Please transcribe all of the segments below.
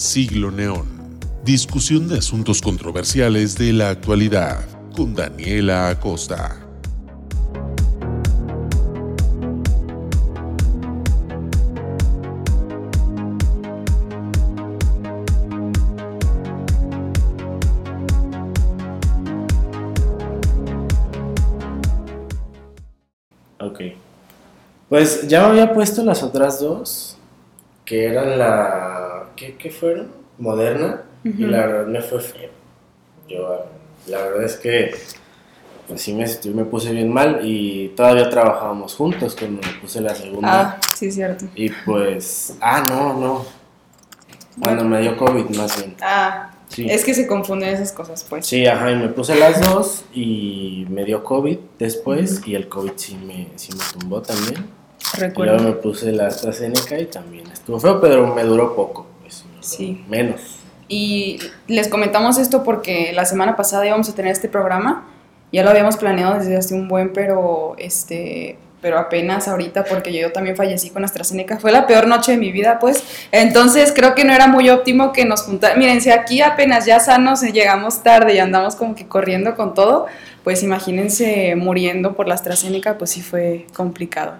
Siglo Neón. Discusión de asuntos controversiales de la actualidad con Daniela Acosta. Ok. Pues ya me había puesto las otras dos, que eran la... ¿Qué, qué fueron? Moderna, y la verdad me fue feo. Yo, la verdad es que, pues sí me, me puse bien mal y todavía trabajábamos juntos cuando me puse la segunda. Ah, sí, cierto. Y pues, ah, no, no. Cuando me dio COVID más bien. Ah, Sí. es que se confunden esas cosas, pues. Sí, ajá, y me puse las dos y me dio COVID después y el COVID sí me, sí me tumbó también. Y luego Recuerdo. me puse la AstraZeneca y también estuvo feo, pero me duró poco, pues. Sí. Menos. Y les comentamos esto porque la semana pasada íbamos a tener este programa. Ya lo habíamos planeado desde hace un buen, pero este pero apenas ahorita porque yo también fallecí con AstraZeneca. Fue la peor noche de mi vida, pues. Entonces creo que no era muy óptimo que nos juntara. Miren, si aquí apenas ya sanos y llegamos tarde y andamos como que corriendo con todo, pues imagínense muriendo por la AstraZeneca, pues sí fue complicado.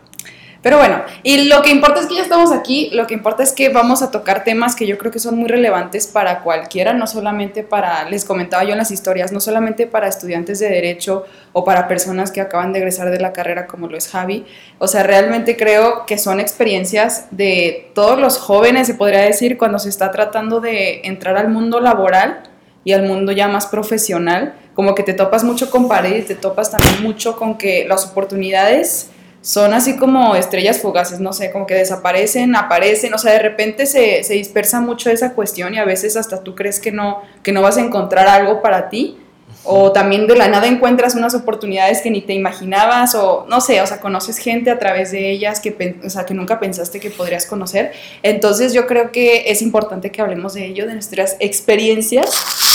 Pero bueno, y lo que importa es que ya estamos aquí, lo que importa es que vamos a tocar temas que yo creo que son muy relevantes para cualquiera, no solamente para, les comentaba yo en las historias, no solamente para estudiantes de derecho o para personas que acaban de egresar de la carrera como lo es Javi. O sea, realmente creo que son experiencias de todos los jóvenes, se podría decir, cuando se está tratando de entrar al mundo laboral y al mundo ya más profesional, como que te topas mucho con pared te topas también mucho con que las oportunidades son así como estrellas fugaces, no sé, como que desaparecen, aparecen, o sea, de repente se, se dispersa mucho esa cuestión y a veces hasta tú crees que no, que no vas a encontrar algo para ti, o también de la nada encuentras unas oportunidades que ni te imaginabas, o no sé, o sea, conoces gente a través de ellas que, o sea, que nunca pensaste que podrías conocer. Entonces yo creo que es importante que hablemos de ello, de nuestras experiencias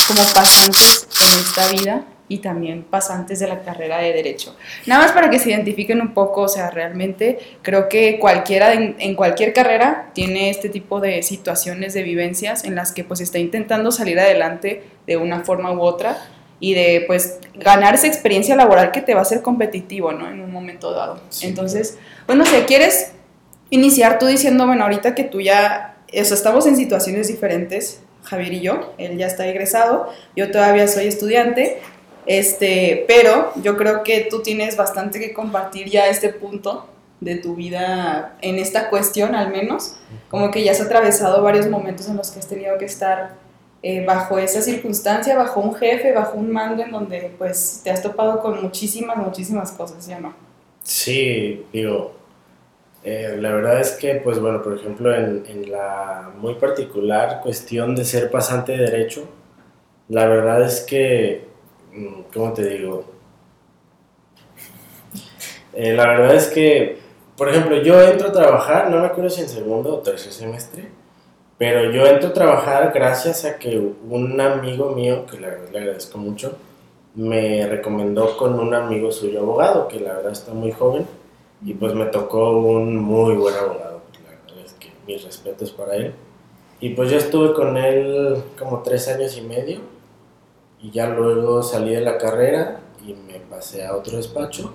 como pasantes en esta vida y también pasantes de la carrera de derecho. Nada más para que se identifiquen un poco, o sea, realmente creo que cualquiera en, en cualquier carrera tiene este tipo de situaciones, de vivencias en las que pues está intentando salir adelante de una forma u otra y de pues ganar esa experiencia laboral que te va a hacer competitivo, ¿no? En un momento dado. Sí. Entonces, bueno, si quieres iniciar tú diciendo, bueno, ahorita que tú ya, o sea, estamos en situaciones diferentes, Javier y yo, él ya está egresado, yo todavía soy estudiante, este, pero yo creo que tú tienes bastante que compartir ya este punto de tu vida en esta cuestión al menos, como que ya has atravesado varios momentos en los que has tenido que estar eh, bajo esa circunstancia, bajo un jefe, bajo un mando en donde pues te has topado con muchísimas, muchísimas cosas, ¿ya no? Sí, digo, eh, la verdad es que, pues bueno, por ejemplo, en, la muy particular cuestión de ser pasante de derecho, la verdad es que, ¿cómo te digo? Eh, la verdad es que, por ejemplo, yo entro a trabajar, no me acuerdo si en segundo o tercer semestre, pero yo entro a trabajar gracias a que un amigo mío, que la verdad le agradezco mucho, me recomendó con un amigo suyo abogado, que la verdad está muy joven, y pues me tocó un muy buen abogado, la verdad es que mis respetos para él. Y pues yo estuve con él como tres años y medio, y ya luego salí de la carrera y me pasé a otro despacho.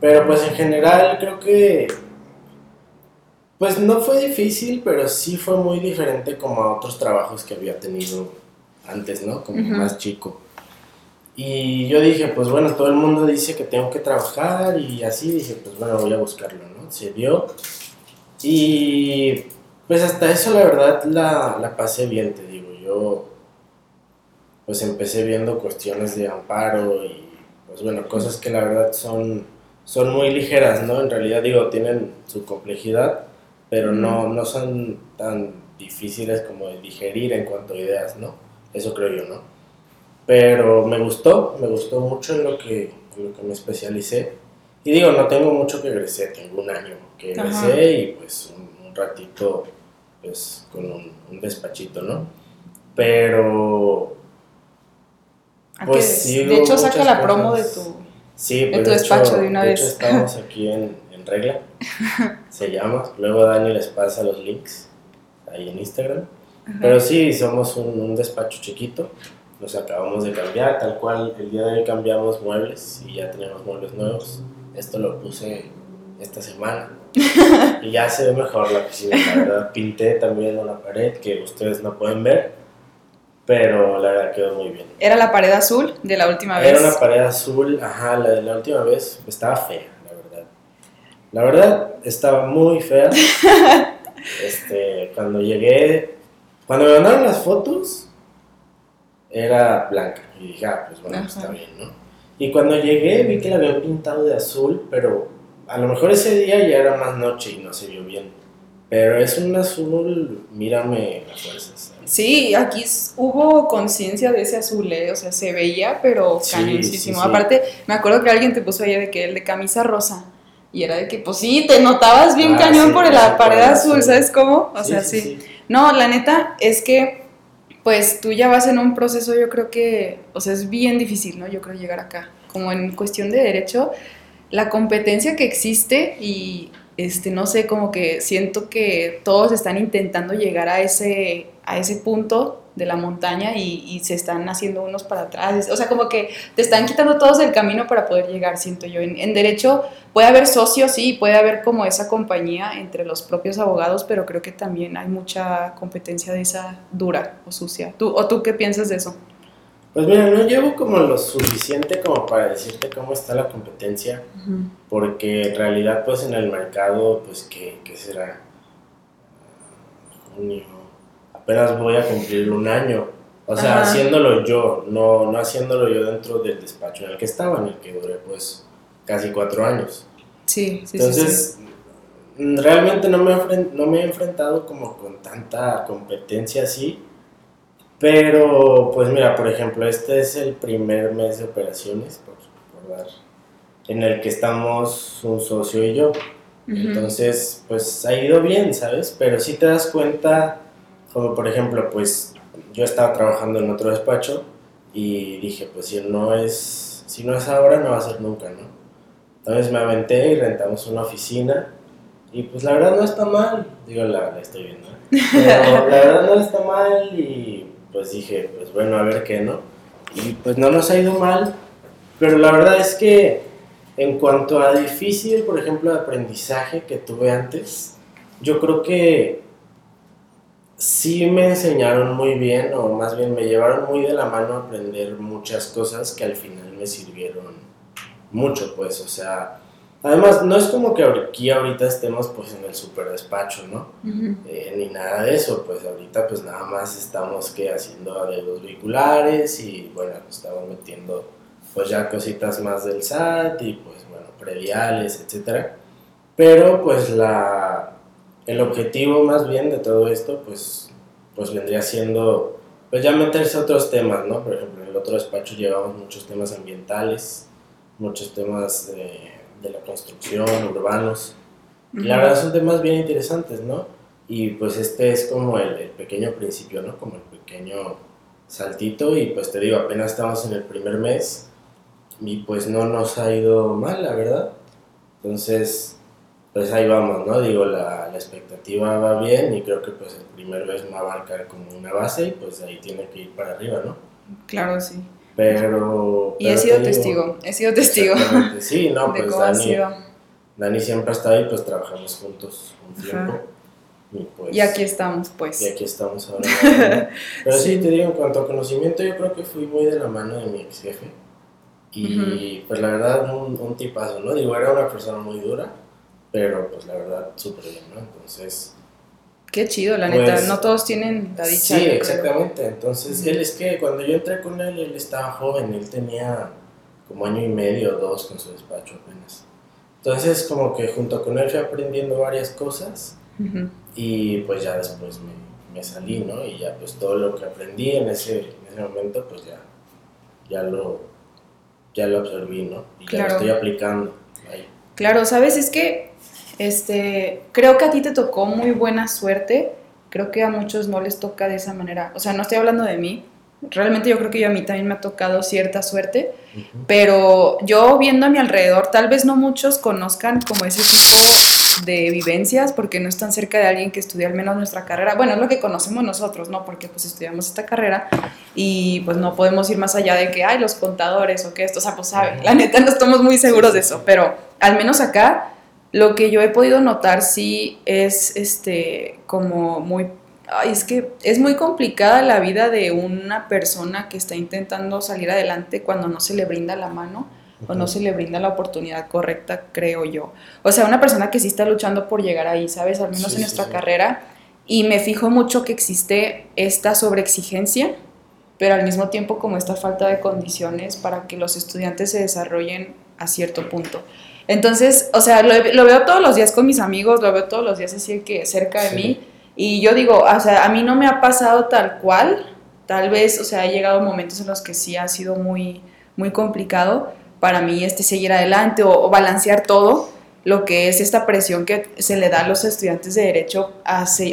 Pero pues en general creo que pues no fue difícil, pero sí fue muy diferente como a otros trabajos que había tenido antes, ¿no? Como más chico. Y yo dije, pues bueno, todo el mundo dice que tengo que trabajar y así dije, pues bueno, voy a buscarlo, ¿no? Se dio. Y pues hasta eso la verdad la, la pasé bien, te digo. Yo pues empecé viendo cuestiones de amparo y pues bueno, cosas que la verdad son, son muy ligeras, ¿no? En realidad digo, tienen su complejidad, pero no, no son tan difíciles como de digerir en cuanto a ideas, ¿no? Eso creo yo, ¿no? Pero me gustó, me gustó mucho en lo que, en lo que me especialicé. Y digo, no tengo mucho que egresé, tengo un año que egresé Ajá. y pues un, un ratito pues con un, un despachito, ¿no? Pero ¿A Pues sí, de hecho, saca la promo de cosas. tu... Sí, pues tu de despacho hecho, de una de vez. hecho estamos aquí en, en regla, se llama. Luego Dani les pasa los links ahí en Instagram. Pero sí, somos un, un despacho chiquito. Nos acabamos de cambiar, tal cual el día de hoy cambiamos muebles y ya tenemos muebles nuevos. Esto lo puse esta semana. y ya se ve mejor la oficina, la verdad. Pinté también una pared que ustedes no pueden ver, pero la verdad quedó muy bien. ¿Era la pared azul de la última vez? Era una pared azul, ajá, la de la última vez estaba fea, la verdad. La verdad, estaba muy fea. este, cuando llegué, cuando me mandaron las fotos, era blanca. Y dije, ah, pues bueno, Ajá. está bien, ¿no? Y cuando llegué vi que la habían pintado de azul, pero a lo mejor ese día ya era más noche y no se vio bien. Pero es un azul, mírame las fuerzas. Sí, aquí hubo conciencia de ese azul, ¿eh? o sea, se veía, pero Sí, cañoncísimo. sí, sí. Aparte, me acuerdo que alguien te puso ahí de que el de camisa rosa. Y era de que, pues sí, te notabas bien Ah, cañón por la pared azul. ¿sabes cómo? O sea, sí. No, la neta es que, pues tú ya vas en un proceso, yo creo que, o sea, es bien difícil, ¿no? Yo creo llegar acá. Como en cuestión de derecho, la competencia que existe y, este, no sé, como que siento que todos están intentando llegar a ese, a ese punto de la montaña y, y se están haciendo unos para atrás. O sea, como que te están quitando todos el camino para poder llegar, siento yo. En, en derecho puede haber socios, sí, puede haber como esa compañía entre los propios abogados, pero creo que también hay mucha competencia de esa dura o sucia. ¿Tú, ¿O tú qué piensas de eso? Pues mira, no llevo como lo suficiente como para decirte cómo está la competencia, porque en realidad pues en el mercado, pues ¿qué, qué será? Junio, apenas voy a cumplir un año, o sea, Ajá. haciéndolo yo, no, no haciéndolo yo dentro del despacho en el que estaba, en el que duré pues casi cuatro años. Sí, sí, sí, sí. Entonces, mm, realmente no me, no me he enfrentado como con tanta competencia así. Pero, pues mira, por ejemplo, este es el primer mes de operaciones, por recordar, en el que estamos un socio y yo. Ujú. Entonces, pues ha ido bien, ¿sabes? Pero si te das cuenta, como por ejemplo, pues yo estaba trabajando en otro despacho y dije, pues si no es, si no es ahora, no va a ser nunca, ¿no? Entonces me aventé y rentamos una oficina y pues la verdad no está mal, digo, la, la estoy viendo, ¿eh? pero la verdad no está mal y pues dije, pues bueno, a ver qué, ¿no? Y pues no nos ha ido mal, pero la verdad es que en cuanto a difícil, por ejemplo, de aprendizaje que tuve antes, yo creo que sí me enseñaron muy bien, o más bien me llevaron muy de la mano a aprender muchas cosas que al final me sirvieron mucho, pues, o sea, además no es como que aquí ahorita estemos pues en el super despacho, ¿no? Ujú. Eh, ni nada de eso, pues ahorita pues nada más estamos que haciendo arreglos vehiculares y bueno, estamos metiendo pues ya cositas más del SAT y pues bueno, prediales, etcétera. Pero pues la el objetivo más bien de todo esto pues pues vendría siendo pues ya meterse a otros temas, ¿no? Por ejemplo, en el otro despacho llevamos muchos temas ambientales, muchos temas de, de la construcción, urbanos. Y la verdad son temas bien interesantes, ¿no? Y pues este es como el, el pequeño principio, ¿no? Como el pequeño saltito y pues te digo, apenas estamos en el primer mes y pues no nos ha ido mal, la verdad. Entonces, pues ahí vamos, ¿no? Digo, la, la expectativa va bien y creo que pues el primer mes va a marcar como una base y pues ahí tiene que ir para arriba, ¿no? Claro, sí. Pero... Y pero he sido te digo, testigo, he sido testigo Sí, no, pues Dani. Dani siempre ha estado ahí, pues trabajamos juntos un tiempo. Y, pues, Y aquí estamos, pues. y aquí estamos ahora. ¿no? Pero sí. Sí. te digo, en cuanto a conocimiento, yo creo que fui muy de la mano de mi ex jefe. Y pues la verdad, un, un tipazo, ¿no? Digo, era una persona muy dura, pero pues la verdad, súper bien, ¿no? Entonces, Qué chido, la Pues, neta. No todos tienen la dicha. sí, creo. exactamente. Entonces, él es que cuando yo entré con él, él estaba joven, él tenía como año y medio o dos con su despacho apenas. Entonces, como que junto con él fui aprendiendo varias cosas. Y pues ya después me, me salí, ¿no? Y ya pues todo lo que aprendí en ese, en ese momento, pues ya, ya, lo, ya lo absorbí, ¿no? Y ya Claro. lo estoy aplicando ahí. Claro, sabes, es que este, creo que a ti te tocó muy buena suerte. Creo que a muchos no les toca de esa manera. O sea, no estoy hablando de mí. Realmente yo creo que yo a mí también me ha tocado cierta suerte. Pero yo viendo a mi alrededor, tal vez no muchos conozcan como ese tipo de vivencias, porque no están cerca de alguien que estudia al menos nuestra carrera. Bueno, es lo que conocemos nosotros, ¿no? Porque pues estudiamos esta carrera y pues no podemos ir más allá de que, hay los contadores o que esto, o sea, pues saben, la neta no estamos muy seguros de eso, pero al menos acá lo que yo he podido notar sí es este como muy Ay, es que es muy complicada la vida de una persona que está intentando salir adelante cuando no se le brinda la mano o no se le brinda la oportunidad correcta, creo yo. O sea, una persona que sí está luchando por llegar ahí, ¿sabes? Al menos en nuestra carrera. Y me fijo mucho que existe esta sobreexigencia, pero al mismo tiempo como esta falta de condiciones para que los estudiantes se desarrollen a cierto punto. Entonces, o sea, lo, lo veo todos los días con mis amigos, lo veo todos los días así que cerca de mí y yo digo, o sea, a mí no me ha pasado tal cual, tal vez, o sea, ha llegado momentos en los que sí ha sido muy, muy complicado para mí este seguir adelante o, balancear todo lo que es esta presión que se le da a los estudiantes de derecho,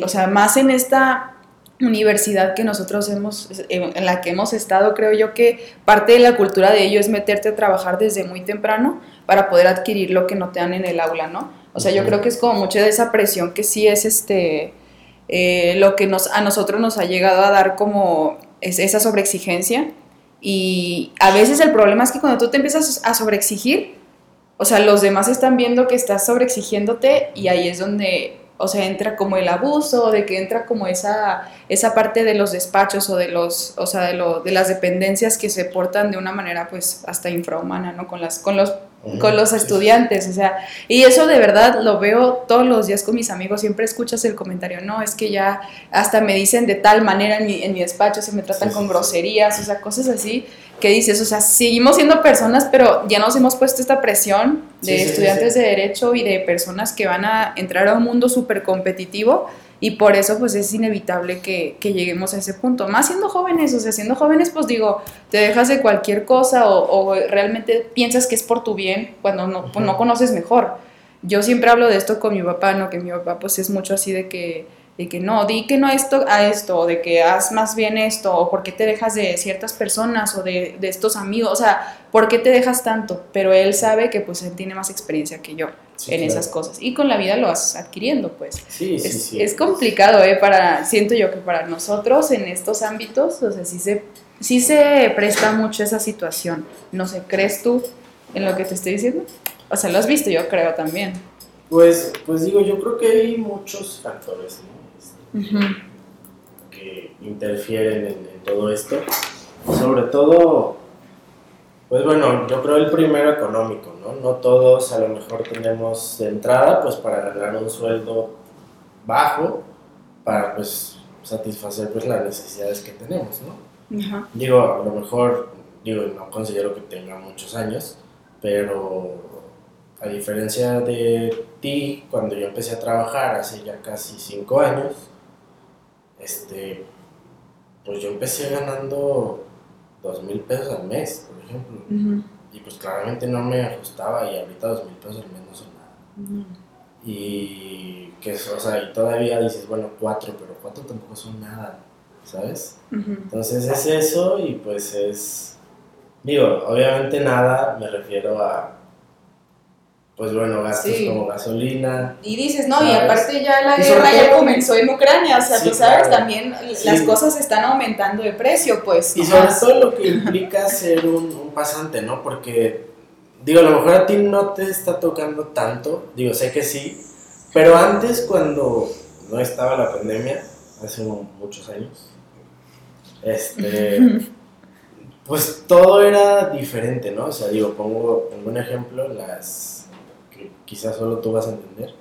o sea, más en esta universidad que nosotros hemos, en la que hemos estado, creo yo que parte de la cultura de ello es meterte a trabajar desde muy temprano para poder adquirir lo que no te dan en el aula, ¿no? O sea, yo creo que es como mucha de esa presión que sí es este, eh, lo que nos, a nosotros nos ha llegado a dar como es esa sobreexigencia. Y a veces el problema es que cuando tú te empiezas a sobreexigir, o sea, los demás están viendo que estás sobreexigiéndote y ahí es donde, o sea, entra como el abuso, de que entra como esa, esa parte de los despachos o de los, o sea, de, lo, de las dependencias que se portan de una manera pues hasta infrahumana, ¿no? Con, las, con los con los estudiantes, o sea, y eso de verdad lo veo todos los días con mis amigos, siempre escuchas el comentario, no, es que ya hasta me dicen de tal manera en mi, en mi despacho, se me tratan con groserías, o sea, cosas así, que dices, o sea, seguimos siendo personas, pero ya nos hemos puesto esta presión de estudiantes de derecho y de personas que van a entrar a un mundo súper competitivo y por eso pues es inevitable que, lleguemos a ese punto. Más siendo jóvenes, o sea, siendo jóvenes pues digo, te dejas de cualquier cosa o, realmente piensas que es por tu bien cuando no, pues, no conoces mejor. Yo siempre hablo de esto con mi papá, ¿no? Que mi papá pues es mucho así de que de que no, di que no esto a esto, o de que haz más bien esto, o por qué te dejas de ciertas personas o de, estos amigos, o sea, ¿por qué te dejas tanto? Pero él sabe que pues él tiene más experiencia que yo en esas cosas. Y con la vida lo vas adquiriendo, pues. Sí, es, sí, sí. Es complicado, ¿eh? Para, siento yo que para nosotros en estos ámbitos, o sea, sí se, sí se presta mucho esa situación. No sé, ¿crees tú en lo que te estoy diciendo? O sea, lo has visto, yo creo también. Pues, pues digo, yo creo que hay muchos factores, ¿no? Que interfieren en, todo esto. Sobre todo, pues bueno, yo creo el primero económico, ¿no? No todos a lo mejor tenemos de entrada pues para ganar un sueldo bajo para pues satisfacer pues las necesidades que tenemos, ¿no? Digo, a lo mejor, digo, no considero que tenga muchos años, pero a diferencia de ti, cuando yo empecé a trabajar hace ya casi cinco años, este, pues yo empecé ganando dos mil pesos al mes, por ejemplo. Y pues claramente no me ajustaba y ahorita dos mil pesos al mes no son nada. Y que, o sea, y todavía dices, bueno, cuatro, pero cuatro tampoco son nada, ¿sabes? Entonces es eso y pues es, digo, obviamente nada, me refiero a pues bueno, gastos como gasolina. Y dices, no, y aparte ya la guerra ya comenzó en Ucrania, o sea, tú sabes, también las cosas están aumentando de precio, pues. Y sobre todo lo que implica ser un, pasante, ¿no? Porque, digo, a lo mejor a ti no te está tocando tanto, digo, sé que sí, pero antes cuando no estaba la pandemia, hace muchos años, este... pues todo era diferente, ¿no? O sea, digo, pongo, pongo un ejemplo, las quizás solo tú vas a entender.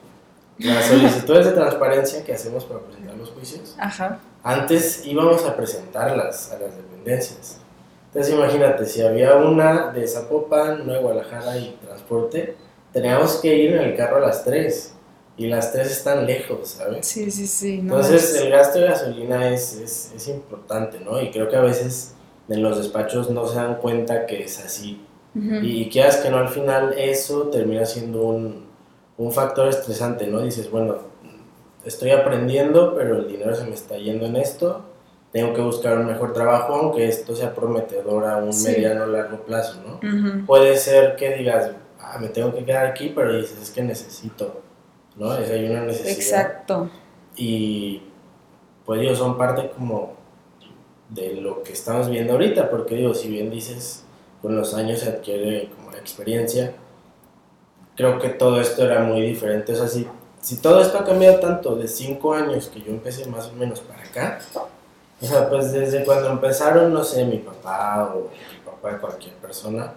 Las solicitudes de transparencia que hacemos para presentar los juicios, antes íbamos a presentarlas a las dependencias. Entonces imagínate, si había una de Zapopan, una de Guadalajara y transporte, teníamos que ir en el carro a las tres. Y las tres están lejos, ¿sabes? Sí, sí, sí. Entonces el gasto de gasolina es, es, es importante, ¿no? Y creo que a veces en los despachos no se dan cuenta que es así. Y quieras que no, al final eso termina siendo un, un, factor estresante, ¿no? Dices, bueno, estoy aprendiendo, pero el dinero se me está yendo en esto, tengo que buscar un mejor trabajo, aunque esto sea prometedor a un mediano o largo plazo, ¿no? Puede ser que digas, ah, me tengo que quedar aquí, pero dices, es que necesito ¿no? Es, hay una necesidad. Exacto. Y pues digo, son parte como de lo que estamos viendo ahorita, porque digo, si bien dices, con los años se adquiere como la experiencia, creo que todo esto era muy diferente. O sea, si, si todo esto ha cambiado tanto de cinco años que yo empecé más o menos para acá, o sea, pues desde cuando empezaron, no sé, mi papá o el papá de cualquier persona,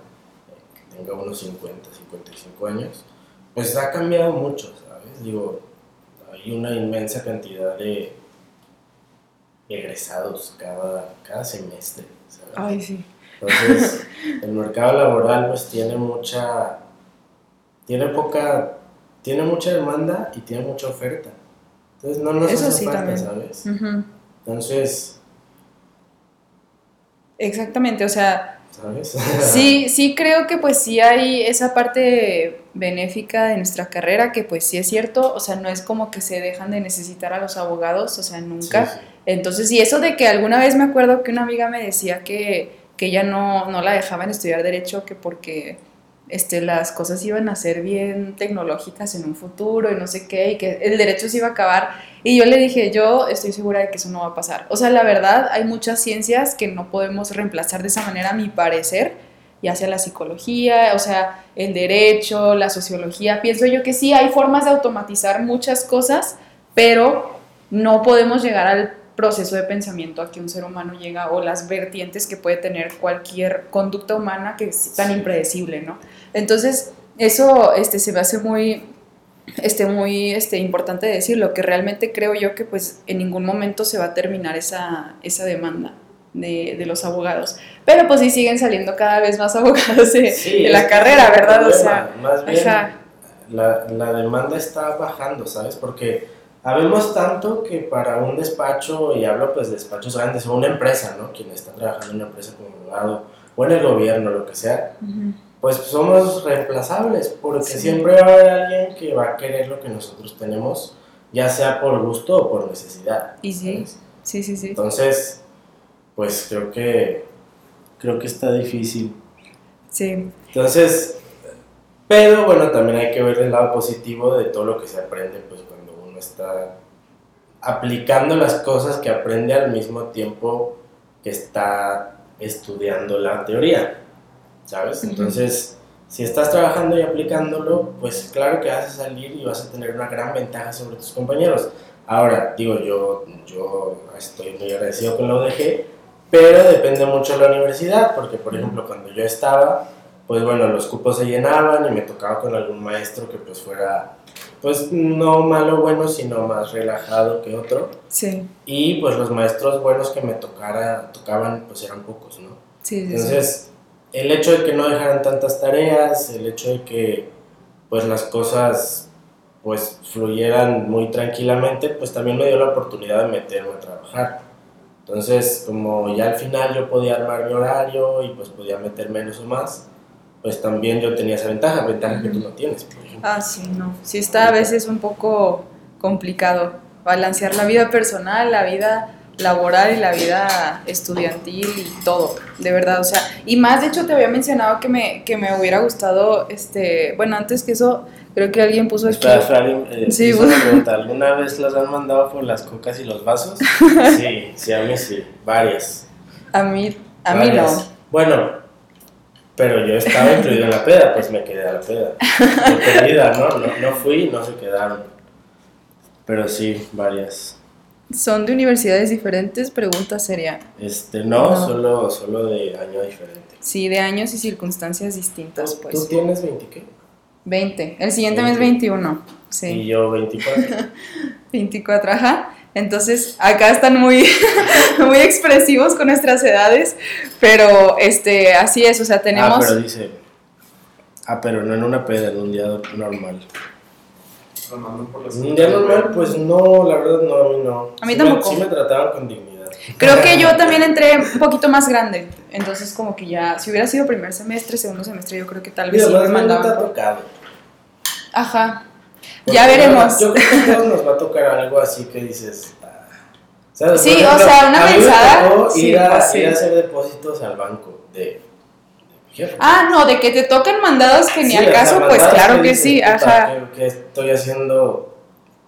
que tenga unos 50, 55 años, pues ha cambiado mucho, ¿sabes? Digo, hay una inmensa cantidad de egresados cada, cada semestre, ¿sabes? Ay, sí. Entonces, el mercado laboral pues tiene mucha, tiene poca, tiene mucha demanda y tiene mucha oferta. Entonces no nos Eso hace sí falta, también. ¿sabes? Entonces, Exactamente, o sea, ¿sabes? sí, sí creo que pues sí hay esa parte benéfica de nuestra carrera que pues sí es cierto, o sea, no es como que se dejan de necesitar a los abogados, o sea, nunca. Sí, sí. Entonces, y eso de que alguna vez me acuerdo que una amiga me decía que, que ella no, no la dejaban estudiar derecho, que porque este, las cosas iban a ser bien tecnológicas en un futuro y no sé qué, y que el derecho se iba a acabar. Y yo le dije, yo estoy segura de que eso no va a pasar. O sea, la verdad, hay muchas ciencias que no podemos reemplazar de esa manera, a mi parecer, ya sea la psicología, o sea, el derecho, la sociología. Pienso yo que sí, hay formas de automatizar muchas cosas, pero no podemos llegar al proceso de pensamiento a que un ser humano llega o las vertientes que puede tener cualquier conducta humana que es tan Sí. impredecible, ¿no? Entonces, eso este, se me hace muy, este, muy este, importante decirlo, que realmente creo yo que pues en ningún momento se va a terminar esa, esa demanda de, de los abogados. Pero pues sí siguen saliendo cada vez más abogados de, Sí, de la carrera, ¿verdad? O problema. sea, más bien, ajá. la, la demanda está bajando, ¿sabes? Porque habemos tanto que para un despacho, y hablo pues de despachos grandes, o una empresa, ¿no? Quien está trabajando en una empresa como abogado, o en el gobierno, lo que sea, pues somos reemplazables, porque Sí. siempre va a haber alguien que va a querer lo que nosotros tenemos, ya sea por gusto o por necesidad. Y sí, ¿sabes? sí, sí, sí. Entonces, pues creo que creo que está difícil. Sí, Entonces, pero bueno, también hay que ver el lado positivo de todo lo que se aprende, pues está aplicando las cosas que aprende al mismo tiempo que está estudiando la teoría, ¿sabes? Entonces, si estás trabajando y aplicándolo, pues claro que vas a salir y vas a tener una gran ventaja sobre tus compañeros. Ahora, digo, yo, yo estoy muy agradecido con la UDG, pero depende mucho de la universidad, porque por ejemplo, cuando yo estaba, pues bueno, los cupos se llenaban y me tocaba con algún maestro que pues fuera, pues no malo bueno, sino más relajado que otro. sí, Y pues los maestros buenos que me tocara, tocaban, pues eran pocos, ¿no? sí, sí, sí. Entonces, el hecho de que no dejaran tantas tareas, el hecho de que pues las cosas pues fluyeran muy tranquilamente, pues también me dio la oportunidad de meterme a trabajar. Entonces, como ya al final yo podía armar mi horario y pues podía meter menos o más, pues también yo tenía esa ventaja, ventaja que tú no tienes, por ejemplo. Ah, sí, no. Sí está a veces un poco complicado balancear la vida personal, la vida laboral y la vida estudiantil y todo, de verdad, o sea, y más de hecho te había mencionado que me, que me hubiera gustado, este, bueno, antes que eso, creo que alguien puso Espera, eh, Sí, pregunta. ¿Alguna vez las han mandado por las cocas y los vasos? Sí, sí, a mí sí, varias. a mí, a mí Varias. no, Bueno, pero yo estaba incluido en la peda, pues me quedé a la peda. Perdida, ¿no? ¿no? No fui, no se quedaron. Pero sí, varias. son de universidades diferentes, pregunta seria, Este, no, No. Solo, solo de año diferente. sí, de años y circunstancias distintas, ¿Tú, pues, tú tienes 20 qué? 20, el siguiente mes 20. 21, sí. Y yo 24. 24, ajá. Entonces, acá están muy, muy expresivos con nuestras edades, pero este, así es, o sea, tenemos... Ah, pero dice. Ah, pero no en una peda, en un día normal. Un día normal, pues no, la verdad no, a mí no. A mí Sí tampoco. Me, sí me trataban con dignidad. Creo que yo también entré un poquito más grande, entonces como que ya, si hubiera sido primer semestre, segundo semestre, yo creo que tal vez sí me mandaban. ha por- tocado. Ajá, Porque ya veremos. Yo creo que a todos nos va a tocar algo así que dices. ah, ¿sabes? Sí, Por ejemplo, o sea, una me pensada, sí, ir, a, pues sí. ir a hacer depósitos al banco de, jefe. Ah, no, de que te tocan mandados que ni Sí, al caso, pues claro que dices, sí, puta, ajá. ¿qué, estoy haciendo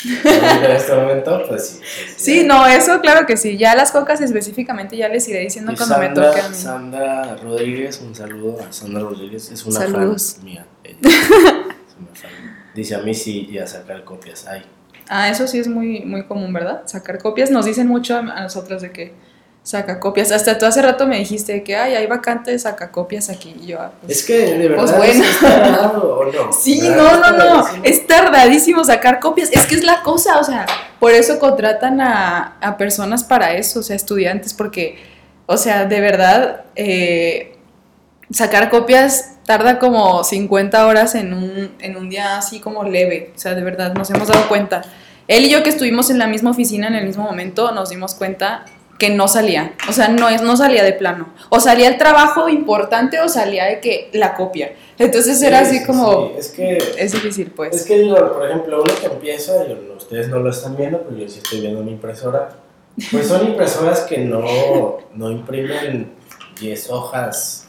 en este momento, pues sí. Sí, no, eso claro que sí. Ya las cocas específicamente ya les iré diciendo Y cuando me Sandra, toque a mí. Sandra Rodríguez, un saludo a Sandra Rodríguez, es una Saludos. fan mía. ella. Es una fan. Dice a mí sí y a sacar copias. Ay, Ah, eso sí es muy, muy común, ¿verdad? Sacar copias. Nos dicen mucho a nosotros de que saca copias. Hasta tú hace rato me dijiste que ay, hay vacantes, saca copias aquí. Y yo, ah, pues, es que de verdad Pues bueno. ¿es tardado o no. Sí, ¿Verdad? no, no, no. Es tardadísimo sacar copias. Es que es la cosa, o sea, por eso contratan a, a personas para eso, o sea, estudiantes, porque, o sea, de verdad, eh, sacar copias tarda como 50 horas en un, en un día así como leve. O sea, de verdad, nos hemos dado cuenta. Él y yo que estuvimos en la misma oficina en el mismo momento, nos dimos cuenta que no salía. O sea, no, es, no salía de plano. O salía el trabajo importante o salía de que la copia. Entonces era Sí, así sí, como... sí, Es que Es difícil, pues. Es que digo, por ejemplo, uno que empieza, yo- ustedes no lo están viendo, pero yo sí estoy viendo mi impresora. Pues son impresoras que no, no imprimen 10 hojas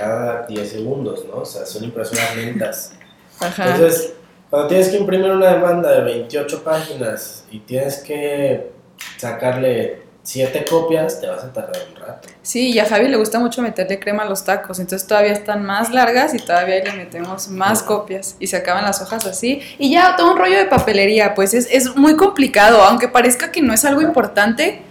cada 10 segundos, ¿no? O sea, son impresoras lentas. Ajá. Entonces, cuando tienes que imprimir una demanda de 28 páginas y tienes que sacarle 7 copias, te vas a tardar un rato. Sí, y a Javi le gusta mucho meterle crema a los tacos, entonces todavía están más largas y todavía le metemos más copias y se acaban las hojas así. Y ya todo un rollo de papelería, pues es, es muy complicado, aunque parezca que no es algo importante,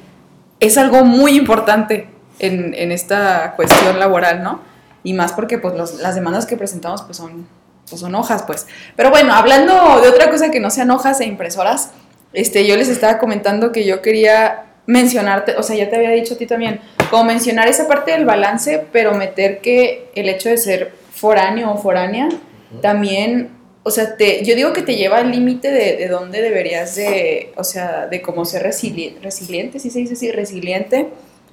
es algo muy importante en, en esta cuestión laboral, ¿no? Y más porque pues los- las demandas que presentamos pues son, pues son hojas, pues. Pero bueno, hablando de otra cosa que no sean hojas e impresoras, este, yo les estaba comentando que yo quería mencionarte, o sea, ya te había dicho a ti también, como mencionar esa parte del balance, pero meter que el hecho de ser foráneo o foránea también, o sea, te, yo digo que te lleva al límite de, de dónde deberías de, o sea, de cómo ser resili- resiliente, si se dice así, resiliente,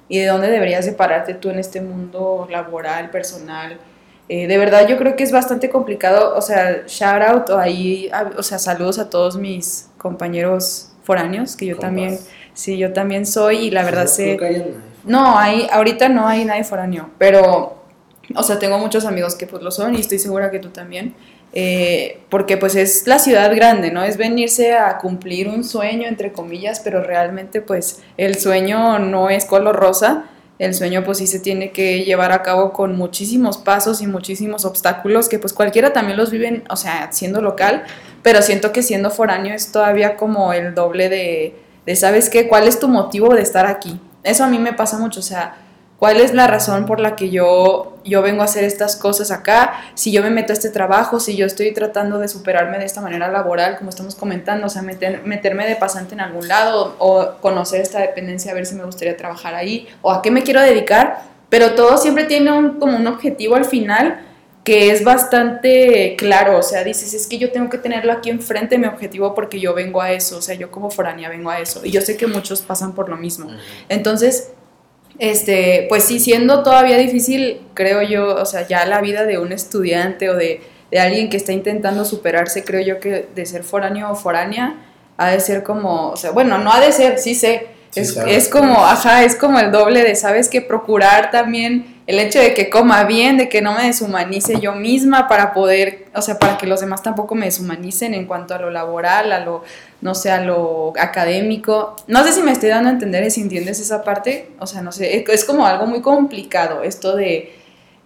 y de dónde deberías de pararte tú en este mundo laboral, personal. Eh, de verdad yo creo que es bastante complicado, o sea, shout out ahí, a- o sea, saludos a todos mis compañeros foráneos, que yo Compas. también, sí, yo también soy y la verdad No sé... nadie. No, hay, ahorita no hay nadie foráneo, pero, o sea, tengo muchos amigos que pues lo son y estoy segura que tú también, eh, porque pues es la ciudad grande, ¿no? Es venirse a cumplir un sueño, entre comillas, pero realmente pues el sueño no es color rosa, el sueño pues sí se tiene que llevar a cabo con muchísimos pasos y muchísimos obstáculos que pues cualquiera también los viven, o sea, siendo local, pero siento que siendo foráneo es todavía como el doble de, de ¿sabes qué? ¿Cuál es tu motivo de estar aquí? Eso a mí me pasa mucho, o sea, ¿cuál es la razón por la que yo, yo vengo a hacer estas cosas acá? Si yo me meto a este trabajo, si yo estoy tratando de superarme de esta manera laboral, como estamos comentando, o sea, meter- meterme de pasante en algún lado o conocer esta dependencia, a ver si me gustaría trabajar ahí o a qué me quiero dedicar, pero todo siempre tiene un, como un objetivo al final que es bastante claro, o sea, dices, es que yo tengo que tenerlo aquí enfrente mi objetivo porque yo vengo a eso, o sea, yo como foránea vengo a eso, y yo sé que muchos pasan por lo mismo. Entonces, este, pues sí, siendo todavía difícil, creo yo, o sea, ya la vida de un estudiante o de, de alguien que está intentando superarse, creo yo que de ser foráneo o foránea, ha de ser como, o sea, bueno, no ha de ser, sí sé, Sí es, es como, ajá, es como el doble de, ¿sabes? Que procurar también el hecho de que coma bien, de que no me deshumanice yo misma para poder, o sea, para que los demás tampoco me deshumanicen en cuanto a lo laboral, a lo, no sé, a lo académico. No sé si me estoy dando a entender si entiendes esa parte, o sea, no sé, es, es como algo muy complicado esto de,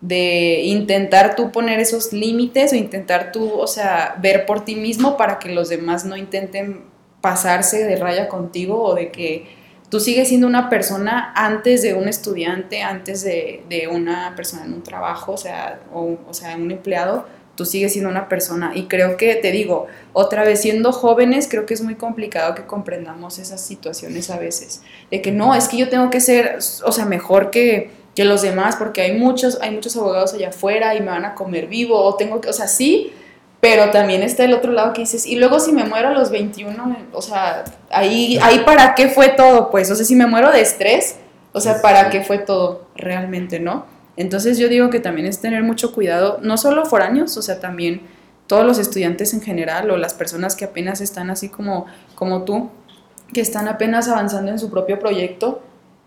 de intentar tú poner esos límites o intentar tú, o sea, ver por ti mismo para que los demás no intenten pasarse de raya contigo o de que tú sigues siendo una persona antes de un estudiante, antes de, de una persona en un trabajo, o sea, o, o sea, un empleado, tú sigues siendo una persona. Y creo que, te digo, otra vez, siendo jóvenes, creo que es muy complicado que comprendamos esas situaciones a veces. De que no, es que yo tengo que ser, o sea, mejor que, que los demás, porque hay muchos, hay muchos abogados allá afuera y me van a comer vivo, o tengo que, o sea, sí, pero también está el otro lado que dices, y luego si me muero a los 21, o sea, ahí, ahí para qué fue todo, pues, o sea, si me muero de estrés, o sea, para qué fue todo realmente, ¿no? Entonces yo digo que también es tener mucho cuidado, no solo foráneos, o sea, también todos los estudiantes en general o las personas que apenas están así como, como tú, que están apenas avanzando en su propio proyecto,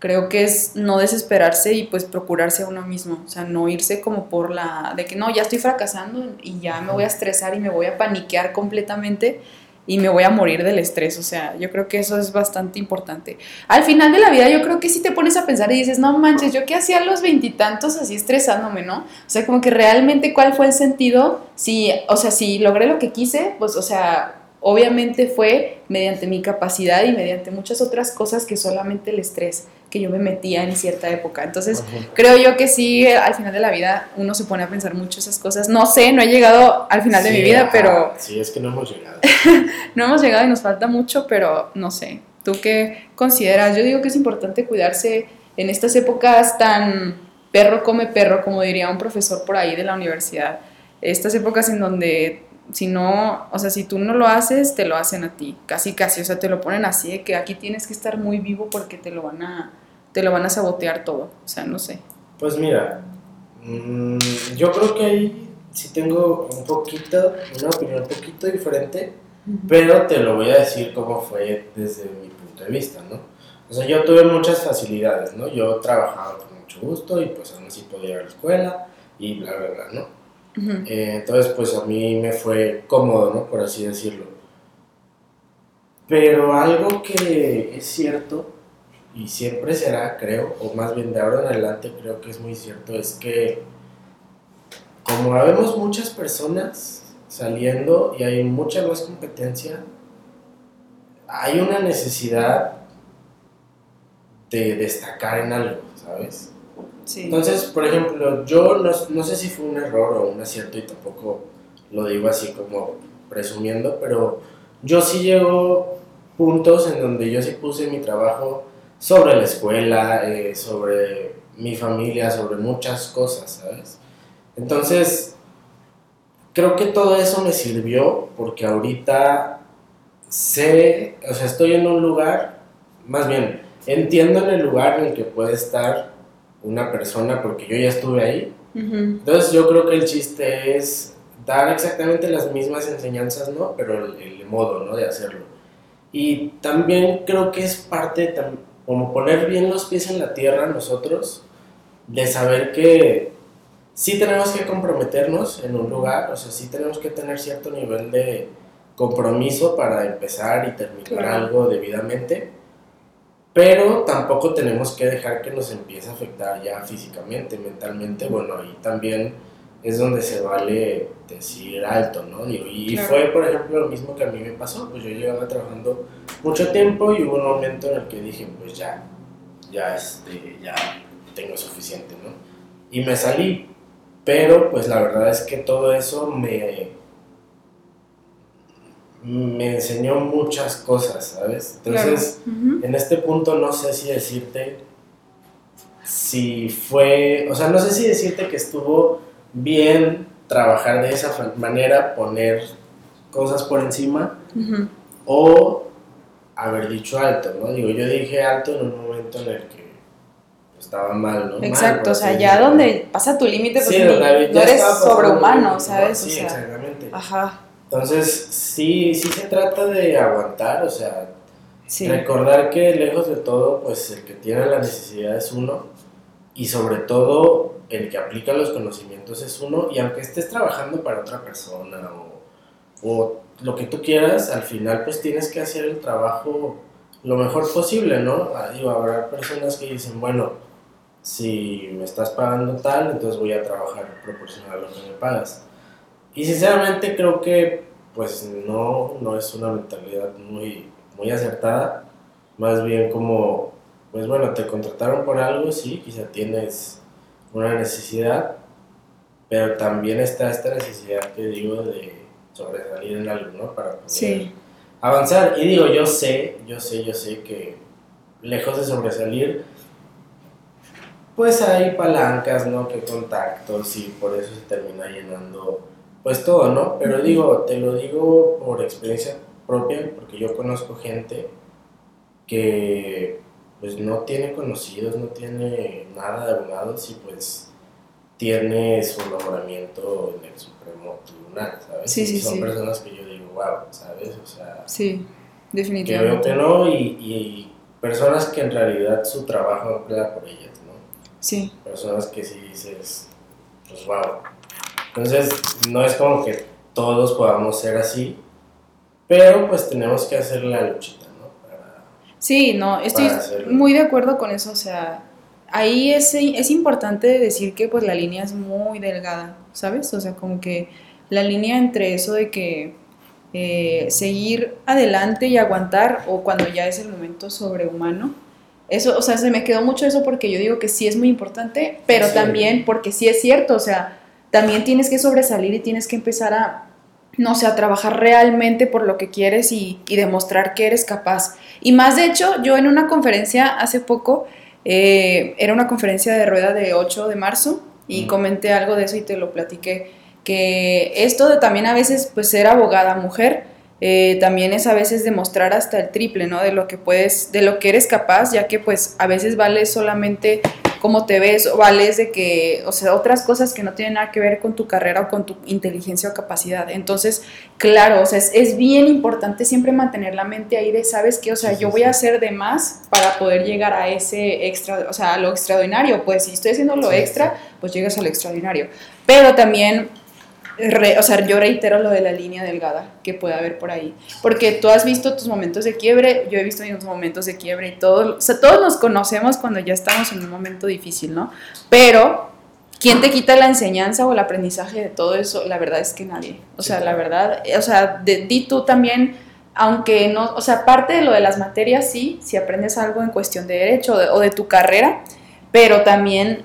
creo que es no desesperarse y pues procurarse a uno mismo, o sea, no irse como por la de que no, ya estoy fracasando y ya me voy a estresar y me voy a paniquear completamente y me voy a morir del estrés. O sea, yo creo que eso es bastante importante. Al final de la vida, yo creo que si te pones a pensar y dices, no manches, yo qué hacía a los veintitantos así estresándome, ¿no? O sea, como que realmente cuál fue el sentido, si, o sea, si logré lo que quise, pues, o sea, obviamente fue mediante mi capacidad y mediante muchas otras cosas que solamente el estrés que yo me metía en cierta época. Entonces, creo yo que sí, al final de la vida uno se pone a pensar mucho esas cosas. No sé, no he llegado al final de mi vida, pero... Sí, es que no hemos llegado. no hemos llegado y nos falta mucho, pero no sé. ¿Tú qué consideras? Yo digo que es importante cuidarse en estas épocas tan perro come perro, como diría un profesor por ahí de la universidad. Estas épocas en donde si no, o sea, si tú no lo haces, te lo hacen a ti, casi casi, o sea, te lo ponen así de que aquí tienes que estar muy vivo porque te lo van a te lo van a sabotear todo. O sea, no sé. Pues mira, mm, yo creo que ahí sí tengo un poquito, una opinión un poquito diferente, pero te lo voy a decir cómo fue desde mi punto de vista, ¿no? O sea, yo tuve muchas facilidades, ¿no? Yo trabajaba con mucho gusto y pues aún así podía ir a la escuela y bla, bla, bla, ¿no? Eh, entonces, pues a mí me fue cómodo, ¿no? Por así decirlo. Pero algo que es cierto y siempre será, creo, o más bien de ahora en adelante creo que es muy cierto, es que como vemos muchas personas saliendo y hay mucha más competencia, hay una necesidad de destacar en algo, ¿sabes? Entonces, por ejemplo, yo no, no sé si fue un error o un acierto y tampoco lo digo así como presumiendo, pero yo sí llego puntos en donde yo sí puse mi trabajo sobre la escuela, eh, sobre mi familia, sobre muchas cosas, ¿sabes? Entonces, creo que todo eso me sirvió porque ahorita sé, o sea, estoy en un lugar, más bien, entiendo en el lugar en el que puede estar una persona porque yo ya estuve ahí. Entonces yo creo que el chiste es dar exactamente las mismas enseñanzas, ¿no? Pero el, el modo, ¿no? De hacerlo. Y también creo que es parte como poner bien los pies en la tierra nosotros, de saber que sí tenemos que comprometernos en un lugar, o sea, sí tenemos que tener cierto nivel de compromiso para empezar y terminar algo debidamente, pero tampoco tenemos que dejar que nos empiece a afectar ya físicamente, mentalmente, bueno, ahí también es donde se vale decir alto, ¿no? y fue, por ejemplo, lo mismo que a mí me pasó, pues yo llevaba trabajando mucho tiempo y hubo un momento en el que dije, pues ya, ya, este, ya tengo suficiente, ¿no? Y me salí, pero pues la verdad es que todo eso me, me enseñó muchas cosas, ¿sabes? Entonces, en este punto no sé si decirte si fue, o sea, no sé si decirte que estuvo bien trabajar de esa manera, poner cosas por encima, o haber dicho alto, ¿no? Digo, yo dije alto en un momento en el que estaba mal, ¿no? Exacto, o sea, ya donde pasa tu límite, pues no eres sobrehumano, ¿sabes? Sí, o sea, exactamente. Ajá. Entonces, sí, sí se trata de aguantar, o sea, recordar que lejos de todo, pues el que tiene la necesidad es uno, y sobre todo el que aplica los conocimientos es uno, y aunque estés trabajando para otra persona o, o lo que tú quieras, al final pues tienes que hacer el trabajo lo mejor posible, ¿no? Ah, digo, habrá personas que dicen, bueno, si me estás pagando tal, entonces voy a trabajar proporcional a lo que me pagas. Y sinceramente creo que pues no, no es una mentalidad muy, muy acertada, más bien como, pues bueno, te contrataron por algo, sí, quizá tienes una necesidad, pero también está esta necesidad que digo de sobresalir en algo, ¿no? Para poder avanzar. Y digo, yo sé, yo sé, yo sé que lejos de sobresalir, pues hay palancas, ¿no? Que contactos y por eso se termina llenando, pues todo, ¿no? Pero digo, te lo digo por experiencia propia, porque yo conozco gente que pues no tiene conocidos, no tiene nada de abogados y pues tiene su nombramiento en el Supremo Tribunal, ¿sabes? Sí, sí, son personas que yo digo, wow, ¿sabes? O sea, sí, definitivamente. Que veo que no y, y personas que en realidad su trabajo no queda por ellas, ¿no? Sí. Personas que sí dices, pues wow. Entonces, no es como que todos podamos ser así, pero pues tenemos que hacer la luchita, ¿no? Para- Sí, no, estoy muy de acuerdo con eso, o sea, ahí es, es importante decir que pues la línea es muy delgada, ¿sabes? O sea, como que la línea entre eso de que eh, seguir adelante y aguantar o cuando ya es el momento sobrehumano, eso, o sea, se me quedó mucho eso porque yo digo que sí es muy importante, pero Sí. también porque sí es cierto, o sea, también tienes que sobresalir y tienes que empezar a, no sé, a trabajar realmente por lo que quieres y, y demostrar que eres capaz. Y más de hecho, yo en una conferencia hace poco, eh, era una conferencia de rueda de 8 de marzo y comenté algo de eso y te lo platiqué, que esto de también a veces, pues ser abogada mujer, eh, también es a veces demostrar hasta el triple, ¿no? De lo que puedes, de lo que eres capaz, ya que pues a veces vales solamente cómo te ves o vales de que, o sea, otras cosas que no tienen nada que ver con tu carrera o con tu inteligencia o capacidad. Entonces, claro, o sea, es, es bien importante siempre mantener la mente ahí de, ¿sabes qué? O sea, yo voy a hacer de más para poder llegar a ese extra, o sea, a lo extraordinario. Pues si estoy haciendo lo extra, pues llegas a lo extraordinario. Pero también, re- o sea, yo reitero lo de la línea delgada que puede haber por ahí. Porque tú has visto tus momentos de quiebre, yo he visto mis momentos de quiebre y todo. O sea, todos nos conocemos cuando ya estamos en un momento difícil, ¿no? Pero, ¿quién te quita la enseñanza o el aprendizaje de todo eso? La verdad es que nadie. O sea, la verdad, o sea, de, di tú también, aunque no, o sea, aparte de lo de las materias, sí, si aprendes algo en cuestión de derecho o de, o de tu carrera, pero también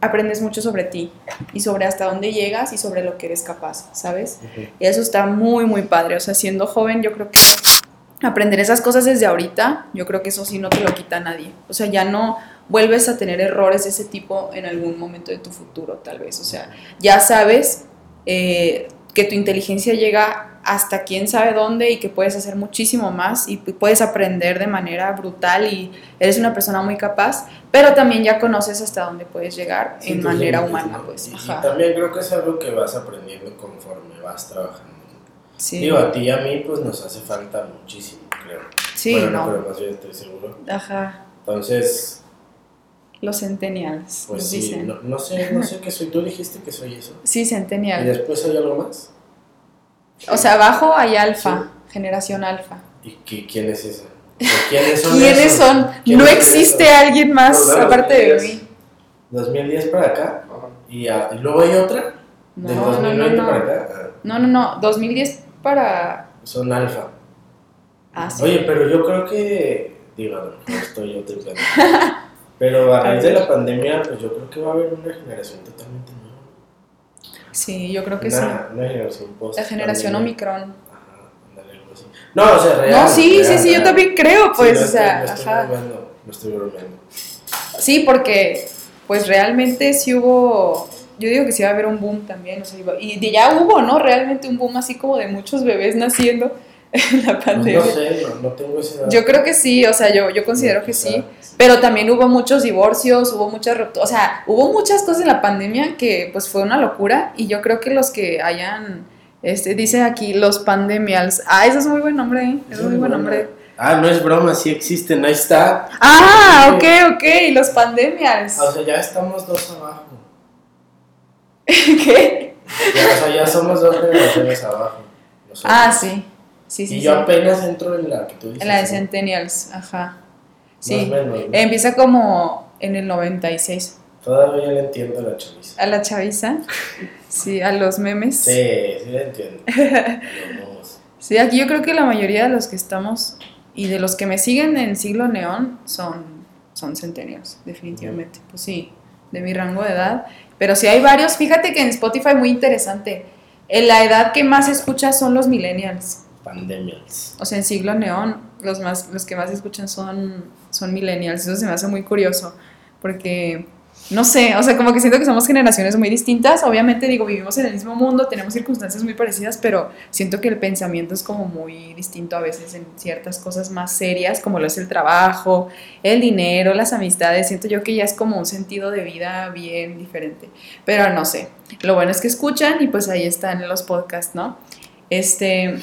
aprendes mucho sobre ti y sobre hasta dónde llegas y sobre lo que eres capaz, ¿sabes? Y eso está muy, muy padre. O sea, siendo joven, yo creo que aprender esas cosas desde ahorita, yo creo que eso sí no te lo quita nadie. O sea, ya no vuelves a tener errores de ese tipo en algún momento de tu futuro, tal vez. O sea, ya sabes eh, que tu inteligencia llega hasta quién sabe dónde y que puedes hacer muchísimo más y pu- puedes aprender de manera brutal y eres una persona muy capaz, pero también ya conoces hasta dónde puedes llegar Sí, en manera humana, ¿no? pues. Y, y también creo que es algo que vas aprendiendo conforme vas trabajando. Sí, Digo, a ti y a mí pues nos hace falta muchísimo, creo. sí, bueno, no. pero más bien estoy seguro. Ajá. Entonces, Los centennials, pues sí, dicen. no, no sé, no sé qué soy. Tú dijiste que soy eso. Sí, ¿Y centennial. después hay algo más? O sea, abajo hay alfa, generación alfa. ¿Y qué, quién es esa? ¿O ¿Quiénes son ¿Quiénes esos? son? ¿Quiénes No existe esos? alguien más bueno, aparte de 2010. mí. 2010 para acá. Ajá. ¿Y, a- y luego hay otra? No, ¿Del no, no, 2020 no. para acá? Ah, No, no, no. 2010 para. Son alfa. Ah, sí. Oye, pero yo creo que. Digo, mejor estoy yo. Pero a raíz de la pandemia, pues yo creo que va a haber una generación totalmente. Sí, yo creo que sí. Una, una generación post. La generación pandemia. Omicron. Ajá, ándale, algo así. No, o sea, real. No, sí, real, sí, sí, yo también creo, pues, o sea, estoy ajá. bromeando, no estoy bromeando. Sí, porque, pues, realmente sí hubo. Yo digo que sí va a haber un boom también, o sea, y ya hubo, ¿no? Realmente un boom así como de muchos bebés naciendo en la pandemia. no sé, no, no tengo ese dato. Yo creo que sí, o sea, yo, yo considero que sí. Pero también hubo muchos divorcios, hubo muchas rupturas, o sea, hubo muchas cosas en la pandemia que pues fue una locura y yo creo que los que hayan, este, dice aquí, los pandemials, ah, ese es muy buen nombre, ¿eh? es muy buen nombre. Ah, no es broma, sí existen, ahí está. Ah, ok, ok, los pandemials. Ah, O sea, ya estamos dos abajo. ¿Qué? Ya, o sea, ya somos dos generaciones abajo. Ah, sí, sí, sí. y sí. yo apenas entro en la que tú dices. En la de ¿no? centennials, ajá. Sí, o menos, ¿no? empieza como en el 96. Todavía le entiendo la chaviza. A la chaviza, sí, a los memes. Sí, sí le entiendo. Sí, aquí yo creo que la mayoría de los que estamos y de los que me siguen en siglo neón son, son centennials, definitivamente. Pues sí, de mi rango de edad. Pero sí hay varios, fíjate que en Spotify muy interesante. En la edad que más se escucha son los millennials. Pandemias. O sea, en siglo neón, los, más, los que más escuchan son, son millennials. Eso se me hace muy curioso. Porque, no sé, o sea, como que siento que somos generaciones muy distintas. Obviamente, digo, vivimos en el mismo mundo, tenemos circunstancias muy parecidas, pero siento que el pensamiento es como muy distinto a veces en ciertas cosas más serias, como lo es el trabajo, el dinero, las amistades. Siento yo que ya es como un sentido de vida bien diferente. Pero no sé. Lo bueno es que escuchan y pues ahí están los podcasts, ¿no? Este,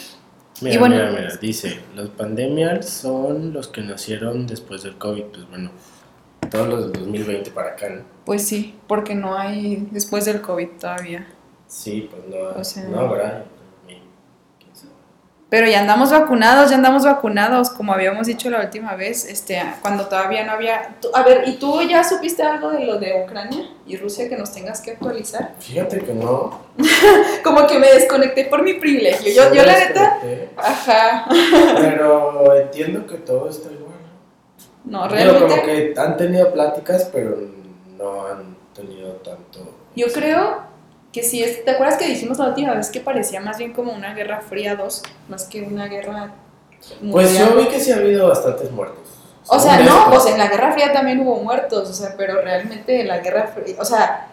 Mira, Y bueno- mira, mira, dice, los pandemias son los que nacieron después del COVID, pues bueno, todos los del 2020 para acá, ¿no? Pues sí, porque no hay después del COVID todavía. Sí, pues no, O sea- no habrá. Pero ya andamos vacunados, ya andamos vacunados, como habíamos dicho la última vez, este, cuando todavía no había... a ver, ¿y tú ya supiste algo de lo de Ucrania y Rusia que nos tengas que actualizar? Fíjate que no. Como que me desconecté por mi privilegio. Yo, Sí yo la neta... Ajá. Pero entiendo que todo está igual. No, Digo, como realmente... que han tenido pláticas, pero no han tenido tanto. Yo creo que sí, es, ¿te acuerdas que dijimos la última vez que parecía más bien como una guerra fría 2, más que una guerra Pues yo vi que sí ha habido bastantes muertos. O sea, no, pues en la Guerra Fría también hubo muertos, o sea, pero realmente en la Guerra Fría, o sea,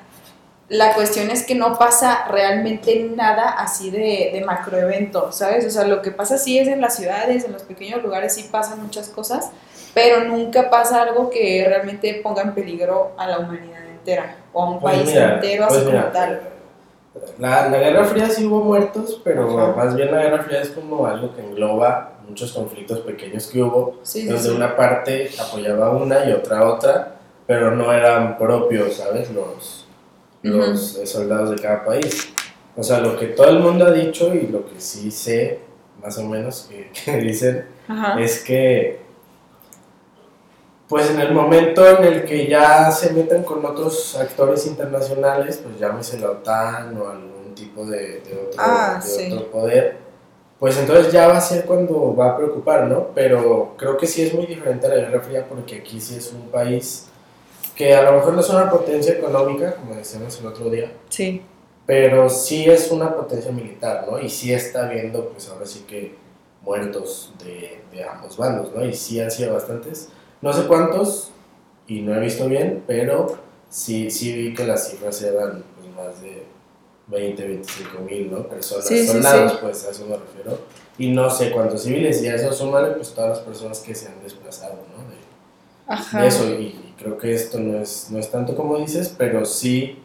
la cuestión es que no pasa realmente nada así de, de macroevento, ¿sabes? O sea, lo que pasa sí es en las ciudades, en los pequeños lugares sí pasan muchas cosas, pero nunca pasa algo que realmente ponga en peligro a la humanidad entera o a un Pues país mira, entero pues así mira, como tal. La, la Guerra Fría sí hubo muertos, pero Ajá. más bien la Guerra Fría es como algo que engloba muchos conflictos pequeños que hubo, Sí, donde sí. una parte apoyaba a una y otra a otra, pero no eran propios, ¿sabes? Los, los eh, soldados de cada país. O sea, lo que todo el mundo ha dicho y lo que sí sé, más o menos, que, que dicen, Ajá. es que pues en el momento en el que ya se metan con otros actores internacionales, pues llámese la OTAN o algún tipo de, de otro, Ah, de sí. otro poder, pues entonces ya va a ser cuando va a preocupar, ¿no? Pero creo que sí es muy diferente a la Guerra Fría porque aquí sí es un país que a lo mejor no es una potencia económica, como decíamos el otro día, Sí. pero sí es una potencia militar, ¿no? Y sí está viendo, pues ahora sí que muertos de, de ambos bandos, ¿no? Y sí han sido bastantes, no sé cuántos, y no he visto bien, pero sí, sí vi que las cifras eran pues, más de 20, 25 mil, ¿no? Personas, Sí, sí, soldados, sí. pues a eso me refiero. Y no sé cuántos civiles, y a eso sumarle pues todas las personas que se han desplazado, ¿no? De, Ajá. de eso, y, y creo que esto no es, no es tanto como dices, pero sí,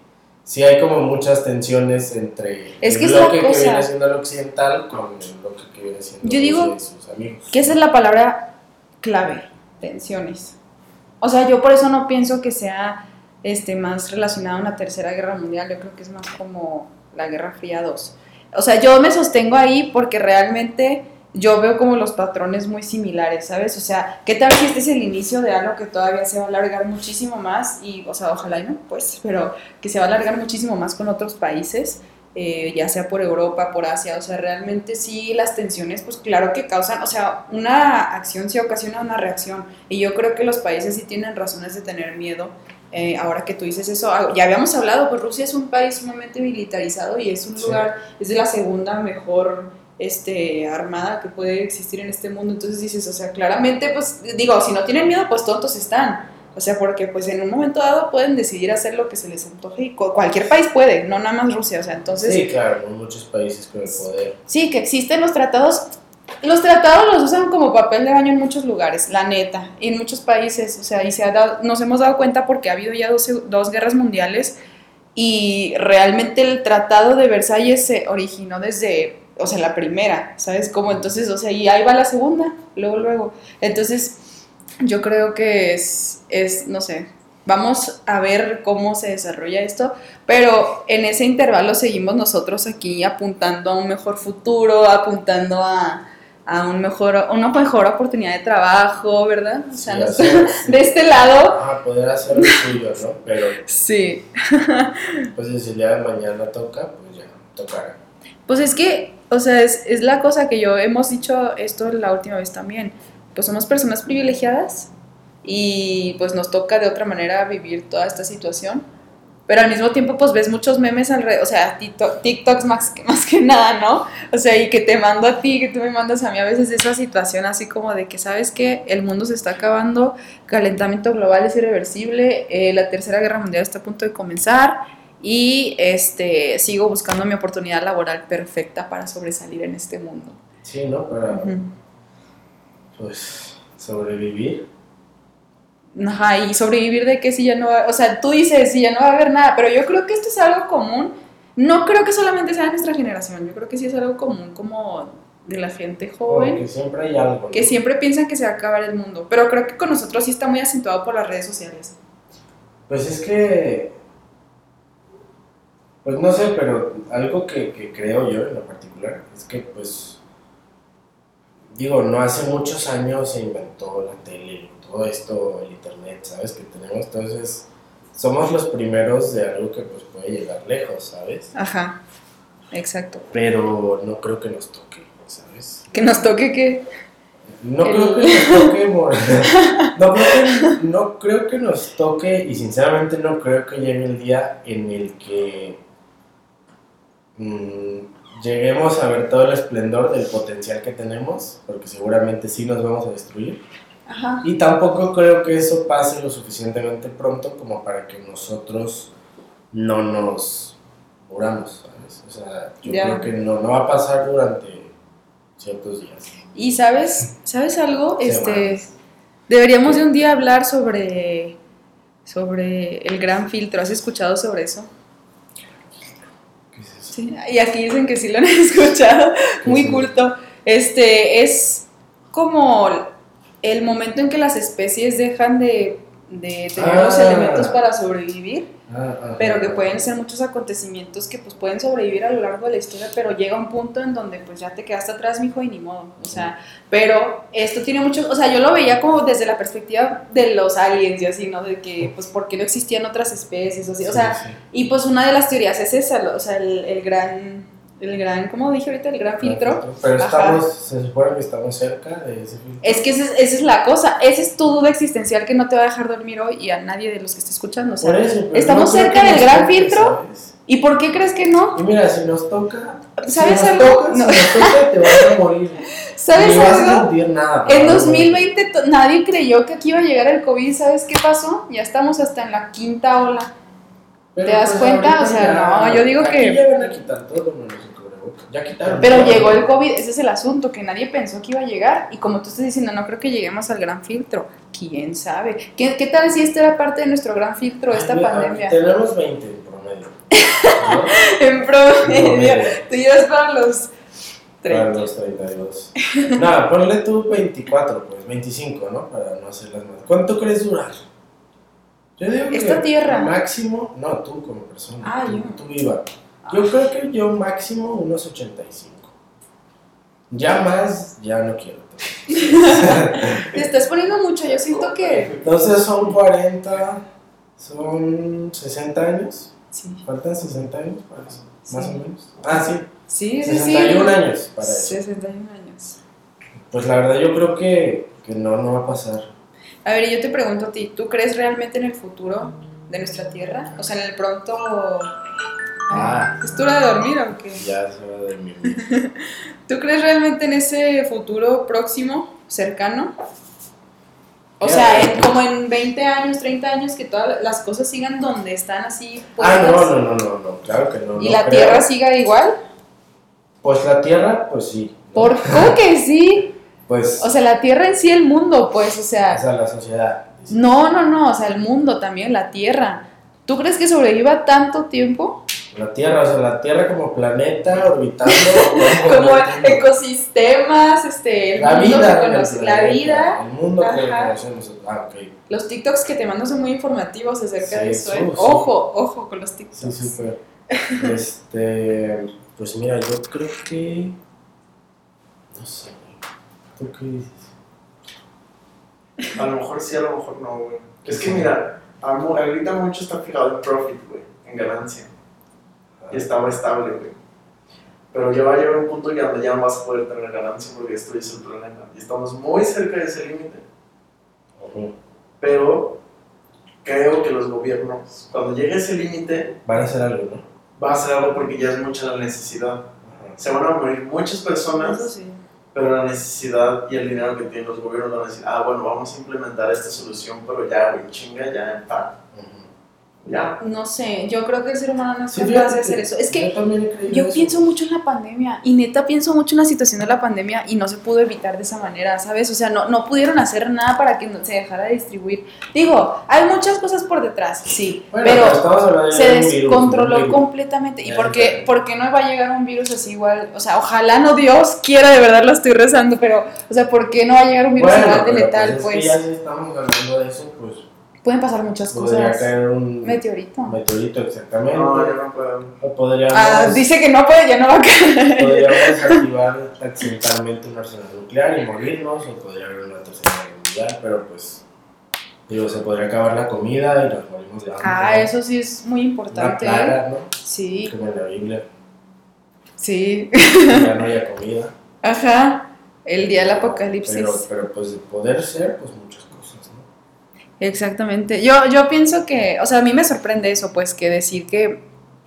sí hay como muchas tensiones entre Es que el es la bloque que cosa. viene siendo el occidental con el bloque que viene siendo Yo digo sus amigos. Que esa es la palabra clave, tensiones. O sea, yo por eso no pienso que sea este, más relacionado a una tercera guerra mundial, yo creo que es más como la Guerra Fría 2. O sea, yo me sostengo ahí porque realmente yo veo como los patrones muy similares, ¿sabes? O sea, ¿qué tal si este es el inicio de algo que todavía se va a alargar muchísimo más? Y, o sea, ojalá y no, pues, pero que se va a alargar muchísimo más con otros países, eh, ya sea por Europa, por Asia, o sea, realmente sí las tensiones, pues claro que causan, o sea, una acción sí ocasiona una reacción, y yo creo que los países sí tienen razones de tener miedo. Eh, ahora que tú dices eso, ah, ya habíamos hablado, pues Rusia es un país sumamente militarizado y es un Sí. lugar, es de la segunda mejor este, armada que puede existir en este mundo. Entonces dices, o sea, claramente, pues digo, si no tienen miedo, pues tontos están. O sea, porque pues en un momento dado pueden decidir hacer lo que se les antoje y cu- cualquier país puede, no nada más Rusia. O sea, entonces Sí, claro, hay muchos países con el poder. Sí, que existen los tratados. Los tratados los usan como papel de baño en muchos lugares, la neta, y en muchos países, o sea, y se ha dado, nos hemos dado cuenta porque ha habido ya dos, dos guerras mundiales y realmente el tratado de Versalles se originó desde, o sea, la primera, ¿sabes cómo? Entonces, o sea, y ahí va la segunda, luego, luego. Entonces, yo creo que es, es no sé, vamos a ver cómo se desarrolla esto, pero en ese intervalo seguimos nosotros aquí apuntando a un mejor futuro, apuntando a, a un mejor, una mejor oportunidad de trabajo, ¿verdad? O sea, Sí, nos- hacer- de este lado, Ajá, poder hacer lo suyo, ¿no? Pero sí. pues si el día de mañana toca, pues ya tocará. Pues es que, o sea, es, es la cosa que yo hemos dicho esto la última vez también. Pues somos personas privilegiadas y pues nos toca de otra manera vivir toda esta situación. Pero al mismo tiempo, pues ves muchos memes alrededor, o sea, TikTok- TikToks más que, más que nada, ¿no? O sea, y que te mando a ti, que tú me mandas a mí a veces esa situación así como de que, ¿sabes que El mundo se está acabando, calentamiento global es irreversible, eh, la tercera guerra mundial está a punto de comenzar y este, sigo buscando mi oportunidad laboral perfecta para sobresalir en este mundo. Sí, ¿no? Para, Ujú. Pues, sobrevivir. Ajá, y sobrevivir de que si ya no va, o sea, tú dices si ya no va a haber nada, pero yo creo que esto es algo común. No creo que solamente sea de nuestra generación, yo creo que sí es algo común como de la gente joven, que siempre hay algo. ¿no? que siempre piensan que se va a acabar el mundo, pero creo que con nosotros sí está muy acentuado por las redes sociales. Pues es que. Pues no sé, pero algo que, que creo yo en lo particular es que, pues. Digo, no hace muchos años se inventó la tele, todo esto, el internet, ¿sabes? Que tenemos, entonces somos los primeros de algo que pues puede llegar lejos, ¿sabes? Ajá, exacto. Pero no creo que nos toque, ¿sabes? Que nos toque que... No El- creo que nos toque, no, creo que, no creo que nos toque y sinceramente no creo que llegue el día en el que mm, lleguemos a ver todo el esplendor del potencial que tenemos, porque seguramente sí nos vamos a destruir. Ajá. Y tampoco creo que eso pase lo suficientemente pronto como para que nosotros no nos muramos, ¿sabes? O sea, yo Ya. creo que no, no va a pasar durante ciertos días. Y sabes, ¿sabes algo? Este, deberíamos de un día hablar sobre, sobre el gran filtro. ¿Has escuchado sobre eso? Sí. Y aquí dicen que sí lo han escuchado. ¿Qué Muy eso? culto. Este, es como el momento en que las especies dejan de, de tener los Ah. elementos para sobrevivir. Ah, pero que pueden ser muchos acontecimientos que pues pueden sobrevivir a lo largo de la historia, pero llega un punto en donde pues ya te quedaste atrás, mijo, y ni modo, o sea, pero esto tiene mucho, o sea, yo lo veía como desde la perspectiva de los aliens y así, ¿no? De que pues por qué no existían otras especies, o así, o sea, sí. y pues una de las teorías es esa, o sea, el, el gran, el gran, ¿cómo dije ahorita? El gran filtro. Pero Ajá. estamos, se supone que estamos cerca de ese filtro. Es que esa es, esa es la cosa, esa es tu duda existencial que no te va a dejar dormir hoy y a nadie de los que esté escuchando, o sea, Por eso, ¿estamos no cerca del gran toque, filtro? ¿sabes? ¿y por qué crees que no? Y mira, si nos toca, ¿Sabes si nos algo? toca, No. si nos toca, te vas a morir. ¿Sabes Ni vas a sentir nada. En pero- 2020 to- nadie creyó que aquí iba a llegar el COVID. ¿Sabes qué pasó? Ya estamos hasta en la quinta ola. Pero, ¿Te das cuenta? ahorita O sea, no, yo digo aquí que- ya van a quitar todo menos. Ya quitaron. Pero llegó el COVID, ese es el asunto, que nadie pensó que iba a llegar. Y como tú estás diciendo, no creo que lleguemos al gran filtro. ¿Quién sabe? ¿Qué, qué tal si esta era parte de nuestro gran filtro, esta Ay, pandemia? Tenemos 20 en promedio. ¿no? En promedio. Tú llevas para los Para 30. los 32. Nada, ponle tú 24, pues 25, ¿no? Para no hacer las más. ¿Cuánto crees durar? Yo digo que Esta tierra. máximo, no, tú como persona. Ah, tú, yo. tú viva. Yo creo que yo máximo unos 85. Ya más, ya no quiero. Te estás poniendo mucho, yo siento que... Entonces son 40, son 60 años. Sí, Faltan 60 años para eso, más Sí. o menos. Ah, sí, sí, sí. 61 años para eso. 61 años. Pues la verdad yo creo que, que no, no va a pasar. A ver, yo te pregunto a ti, ¿tú crees realmente en el futuro de nuestra Tierra? O sea, en el pronto... Ah. ¿Es tu hora de dormir o qué? Ya es hora de mi ¿Tú crees realmente en ese futuro próximo, cercano? O sea, en- como en 20 años, 30 años, que todas las cosas sigan donde están así Ah, no, no, no, no, no, claro que no. ¿Y no la creo. Tierra siga igual? Pues la Tierra, pues sí. ¿no? ¿Por cómo que sí? Pues, O sea, la Tierra en sí, el mundo, pues, o o sea... sea, la sociedad. No, no, no, o sea, el mundo también, la Tierra. ¿Tú crees que sobreviva tanto tiempo? La Tierra, o sea, la Tierra como planeta orbitando. Como ecosistemas, este, el La mundo vida. que conoce- la vida, El mundo que Ajá. conocemos. Ah, ok. los TikToks que te mando son muy informativos acerca Sí, de eso, ¿eh? sí. Ojo, ojo con los TikToks. Sí, súper. Este. Pues mira, yo creo que. No sé. ¿Tú qué dices? A lo mejor sí, a lo mejor no, güey. Es que mira, amo- ahorita mucho está fijado en profit, güey, en ganancia. Y estaba estable, güey. Pero ya va a llegar un punto ya donde ya no vas a poder tener ganancia porque destruyes el planeta. Y estamos muy cerca de ese límite. Pero creo que los gobiernos, cuando llegue ese límite, Van a hacer algo, ¿no? va a hacer algo porque ya es mucha la necesidad. Ajá. Se van a morir muchas personas, sí. pero la necesidad y el dinero que tienen los gobiernos van a decir, ah, bueno, vamos a implementar esta solución, pero ya, güey, chinga, ya, en. Ya. No sé, yo creo que el ser humano no es Sí, capaz de hacer eso. Es que yo eso. pienso mucho en la pandemia y neta pienso mucho en la situación de la pandemia y no se pudo evitar de esa manera, ¿sabes? O sea, no, no pudieron hacer nada para que no se dejara de distribuir. Digo, hay muchas cosas por detrás, sí, Bueno, pero se descontroló virus. completamente. ¿Y por qué, ya. por qué no va a llegar un virus así igual? O sea, ojalá no Dios quiera, de verdad lo estoy rezando, pero, o sea, ¿por qué no va a llegar un virus Bueno, igual de letal, pues? pues? Es que ya si estamos hablando de eso, pues Pueden pasar muchas Podría cosas. caer un Meteorito. meteorito exactamente. No, yo no puedo. O podríamos, Ah, dice que no puede, ya no va a caer. podríamos activar accidentalmente un arsenal nuclear y morirnos, o podría haber una tercera guerra mundial, pero pues. Digo, se podría acabar la comida y nos morimos de hambre. Ah, eso sí es muy Una importante. ¿eh? plaga, ¿no? Sí, Como en la Biblia. sí. Ya no haya comida. Ajá. El día del apocalipsis. Pero, pero pues de poder ser, pues muchas. Exactamente. Yo, yo pienso que, o sea, a mí me sorprende eso, pues, que decir que,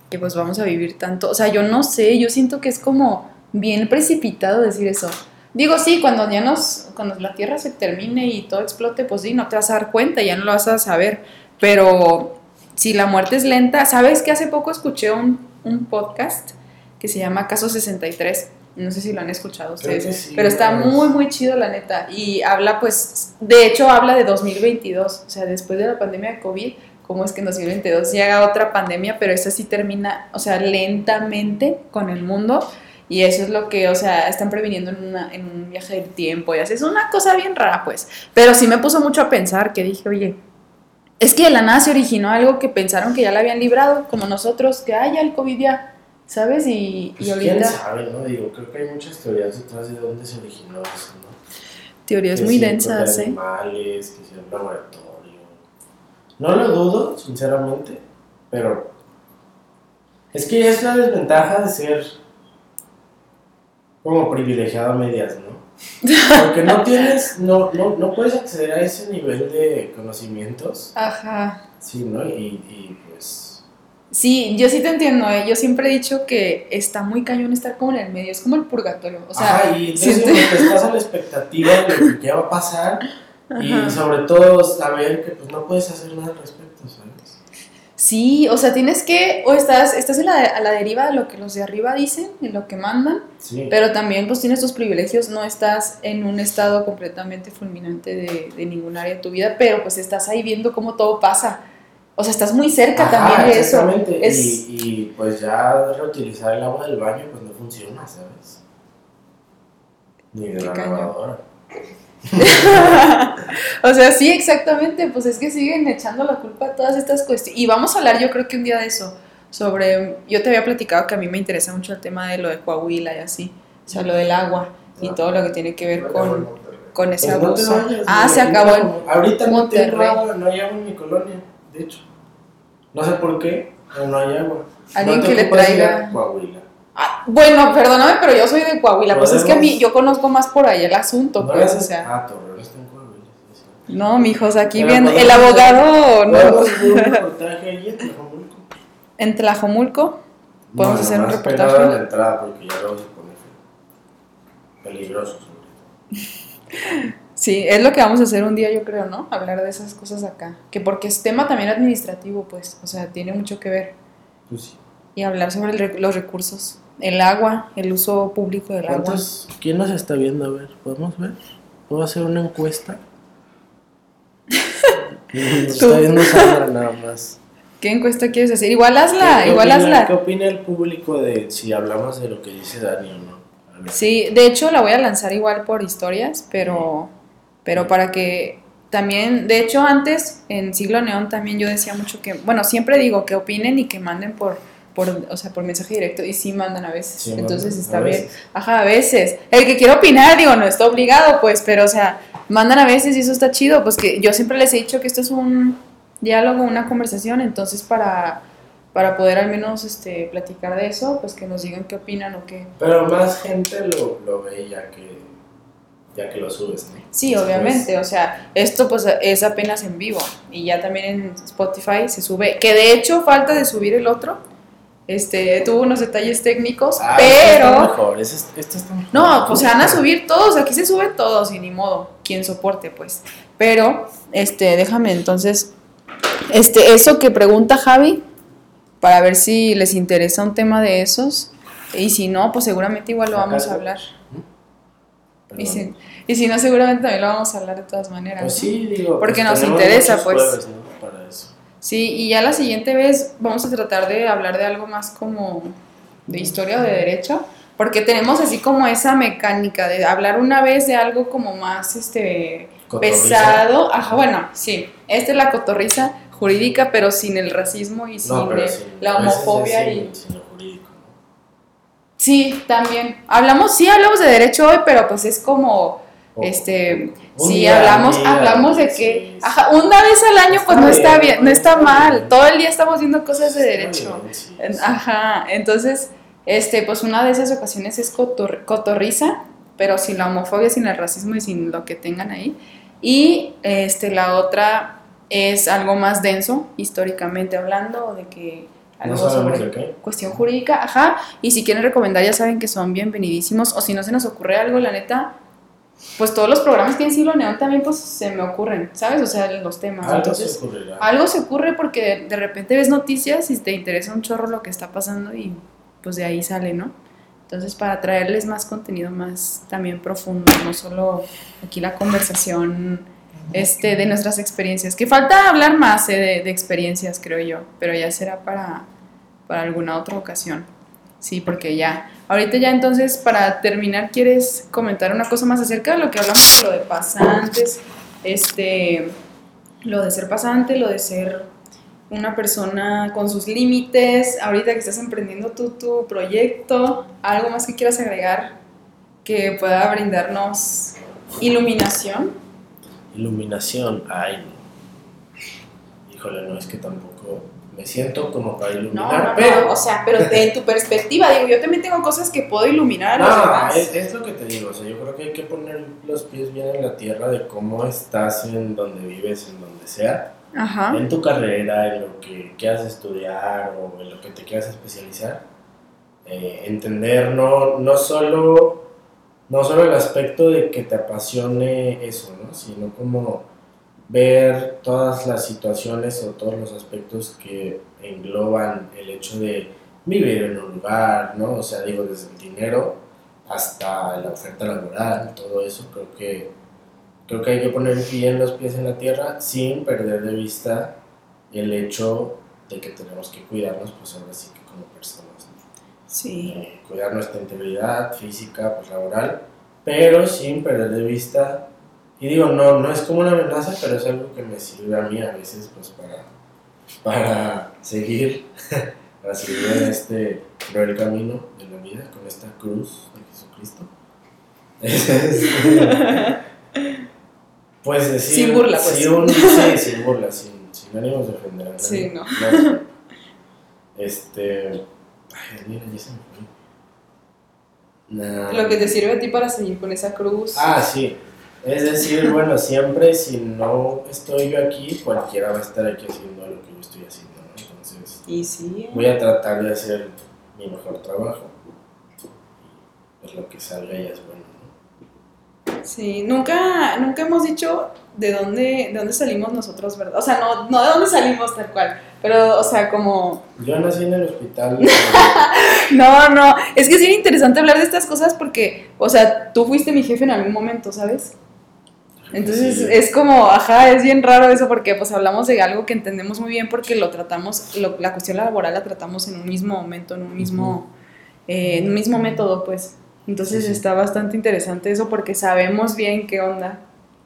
que pues vamos a vivir tanto. O sea, yo no sé, yo siento que es como bien precipitado decir eso. Digo, sí, cuando ya nos, cuando la Tierra se termine y todo explote, pues sí, no te vas a dar cuenta, ya no lo vas a saber. Pero si la muerte es lenta, ¿sabes que hace poco escuché un, un podcast que se llama Caso 63? No sé si lo han escuchado ustedes. sí, Pero está muy, muy chido, la neta. Y habla, pues, de hecho, habla de 2022. O sea, después de la pandemia de COVID, cómo es que en 2022 llega otra pandemia, pero esta sí termina, o sea, lentamente con el mundo. Y eso es lo que, o sea, están previniendo en, una- en un viaje del tiempo y así. Es una cosa bien rara, pues. Pero sí me puso mucho a pensar que dije, oye, es que de la nada se originó algo que pensaron que ya la habían librado, como nosotros, que, ay, ya el COVID ya, ¿sabes? Y, y Pues, quién ahorita sabe, ¿no? Digo, creo que hay muchas teorías detrás de dónde se originó eso, ¿no? teorías Que muy densas, de ¿eh? animales, que un laboratorio. No lo dudo, sinceramente, pero es que es la desventaja de ser como privilegiado a medias, ¿no? Porque no tienes, no, no, no puedes acceder a ese nivel de conocimientos, Ajá. sí, ¿no? Y, y pues... Sí, yo sí te entiendo, ¿eh? yo siempre he dicho que está muy cañón estar como en el medio, es como el purgatorio, o sea, Ajá, y entonces siento- estás a la expectativa de lo que ya va a pasar y sobre todo saber que pues no puedes hacer nada al respecto, ¿sabes? sí, o sea, tienes que, o estás, estás en la, a la deriva de lo que los de arriba dicen, de lo que mandan, Sí. pero también pues tienes tus privilegios, no estás en un estado completamente fulminante de, de ningún área de tu vida, pero pues estás ahí viendo cómo todo pasa, o sea, estás muy cerca Ajá, también de eso. exactamente. Es- Y, y, pues ya reutilizar el agua del baño pues no funciona, ¿sabes? Ni de la lavadora. o sea, sí, exactamente, pues es que siguen echando la culpa a todas estas cuestiones. Y vamos a hablar yo creo que un día de eso, sobre, yo te había platicado que a mí me interesa mucho el tema de lo de Coahuila y así, o sea, lo del agua y todo lo que tiene que ver con, con ese Pues abuso. ah, se acabó el... ahorita- no tengo agua, no hay agua en mi colonia, de hecho. No sé por qué, pero no hay agua. Alguien No que le traiga- Coahuila. Ah, bueno, perdóname, pero yo soy de Coahuila, pues es que a mí, yo conozco más por ahí el asunto, No pues, o sea... Ah, Torreón está en Coahuila. sí. No, mijos, aquí viendo, el abogado, no, un reportaje ahí en Tlajomulco. en Tlajomulco, Podemos hacer un reportaje. a la entrada porque ya lo vamos a poner feo. Sí, es lo que vamos a hacer un día, yo creo, ¿no? Hablar de esas cosas acá. Que porque es tema también administrativo, pues, o sea, tiene mucho que ver. Pues sí. Y hablar sobre el los recursos, el agua, el uso público del agua. ¿Cuántos- ¿Quién nos está viendo? A ver, ¿podemos ver? ¿Puedo hacer una encuesta? Nos está viendo Sandra nada más. ¿Qué encuesta quieres hacer? Igual hazla, ¿Qué igual opina- hazla. ¿Qué opina el público de si hablamos de lo que dice Dani o no? Sí, de hecho la voy a lanzar igual por historias, pero, pero para que también, de hecho antes en Siglo Neón también yo decía mucho que, bueno, siempre digo que opinen y que manden por, por, o sea, por mensaje directo y sí mandan a veces, Sí, entonces está bien. veces. Ajá, a veces. El que quiera opinar, digo, no está obligado, pues, pero o sea, mandan a veces y eso está chido, pues que yo siempre les he dicho que esto es un diálogo, una conversación, entonces para, para poder al menos este, platicar de eso, pues que nos digan qué opinan o qué. Pero más gente lo, lo ve ya que, ya que lo subes, ¿no? Sí, obviamente, o sea, esto pues es apenas en vivo y ya también en Spotify se sube, que de hecho falta de subir el otro, este, tuvo unos detalles técnicos, Ah, este está pero... mejor, ese es- este está mejor. No, pues se van a subir todos, aquí se suben todos y ni modo, quien soporte pues. Pero, este, déjame entonces, este, eso que pregunta Javi, para ver si les interesa un tema de esos, y si no, pues seguramente igual lo vamos a hablar. Y si, y si no, seguramente también lo vamos a hablar de todas maneras. Pues sí, digo. Porque pues nos interesa, pues. jueves, ¿no? Para eso. Sí, y ya la siguiente vez vamos a tratar de hablar de algo más como de historia o de derecho, porque tenemos así como esa mecánica de hablar una vez de algo como más, este, Cotorriza. pesado. Ajá, bueno, sí. Esta es la cotorriza jurídica, pero sin el racismo y sin No, pero el- sin- la homofobia y sin lo jurídico, ¿no? Sí, también. Hablamos, sí, hablamos de derecho hoy, pero pues es como, O- este, sí, día hablamos, día, hablamos de que, ajá, una vez al año pues no está bien, no está mal. Todo el día estamos viendo cosas de derecho. Ajá, entonces, este, pues una de esas ocasiones es cotor- cotorriza, pero sin la homofobia, sin el racismo y sin lo que tengan ahí. Y este, la otra es algo más denso, históricamente hablando, de que algo sabemos sobre de qué. cuestión jurídica, ajá. Y si quieren recomendar, ya saben que son bienvenidísimos. O si no se nos ocurre algo, la neta, pues todos los programas que en Siglo Neón también, pues se me ocurren, ¿sabes? O sea, los temas. Algo Entonces, se ocurrirá. algo se ocurre porque de, de repente ves noticias y te interesa un chorro lo que está pasando y pues de ahí sale, ¿no? Entonces, para traerles más contenido más también profundo, no solo aquí la conversación este, de nuestras experiencias. Que falta hablar más eh, de, de experiencias, creo yo, pero ya será para, para alguna otra ocasión. Sí, porque ya. Ahorita ya entonces, para terminar, ¿quieres comentar una cosa más acerca de lo que hablamos de lo de pasantes? Este, lo de ser pasante, lo de ser una persona con sus límites, ahorita que estás emprendiendo tú tu proyecto, algo más que quieras agregar que pueda brindarnos iluminación. Iluminación, ay. Híjole, no es que tampoco me siento como para No, iluminar, no, pero. no, o sea, pero de tu perspectiva, digo, yo también tengo cosas que puedo iluminar No, demás. es, es lo que te digo, o sea, yo creo que hay que poner los pies bien en la tierra de cómo estás en donde vives, en donde sea, Ajá. en tu carrera, en lo que quieras estudiar o en lo que te quieras especializar. Eh, entender no, no, solo, no solo el aspecto de que te apasione eso, ¿no? sino como ver todas las situaciones o todos los aspectos que engloban el hecho de vivir en un lugar, ¿no? O sea, digo, desde el dinero hasta la oferta laboral, todo eso, creo que, creo que hay que poner bien los pies en la tierra sin perder de vista el hecho de que tenemos que cuidarnos, pues ahora sí que como personas, ¿no? Sí. Eh, cuidar nuestra integridad física, pues laboral, pero sin perder de vista, y digo, no, no es como una amenaza, pero es algo que me sirve a mí a veces, pues para, para seguir, para seguir en este cruel camino de la vida, con esta cruz de Jesucristo. pues decir, Sin burla, pues. sí, un- sí, sin burla, sin, sin ánimos de ofender a. Sí, no. Este. Ay, mira, ya se me fue. Nah. Lo que te sirve a ti para seguir con esa cruz. Ah, sí. Es decir, bueno, siempre si no estoy yo aquí, cualquiera va a estar aquí haciendo lo que yo estoy haciendo, ¿no? Entonces, Y sí. voy a tratar de hacer mi mejor trabajo. Pues lo que salga ya es bueno, ¿no? Sí, nunca, nunca hemos dicho de dónde, de dónde salimos nosotros, ¿verdad? O sea, no, no de dónde salimos tal cual, pero, o sea, como... Yo nací en el hospital. No, no, es que es bien interesante hablar de estas cosas porque, o sea, tú fuiste mi jefe en algún momento, ¿sabes? Entonces Sí. es como, ajá, es bien raro eso porque pues hablamos de algo que entendemos muy bien porque lo tratamos, lo- la cuestión laboral la tratamos en un mismo momento, en un mismo, eh, en un mismo método, pues. Entonces Sí, sí. está bastante interesante eso porque sabemos bien qué onda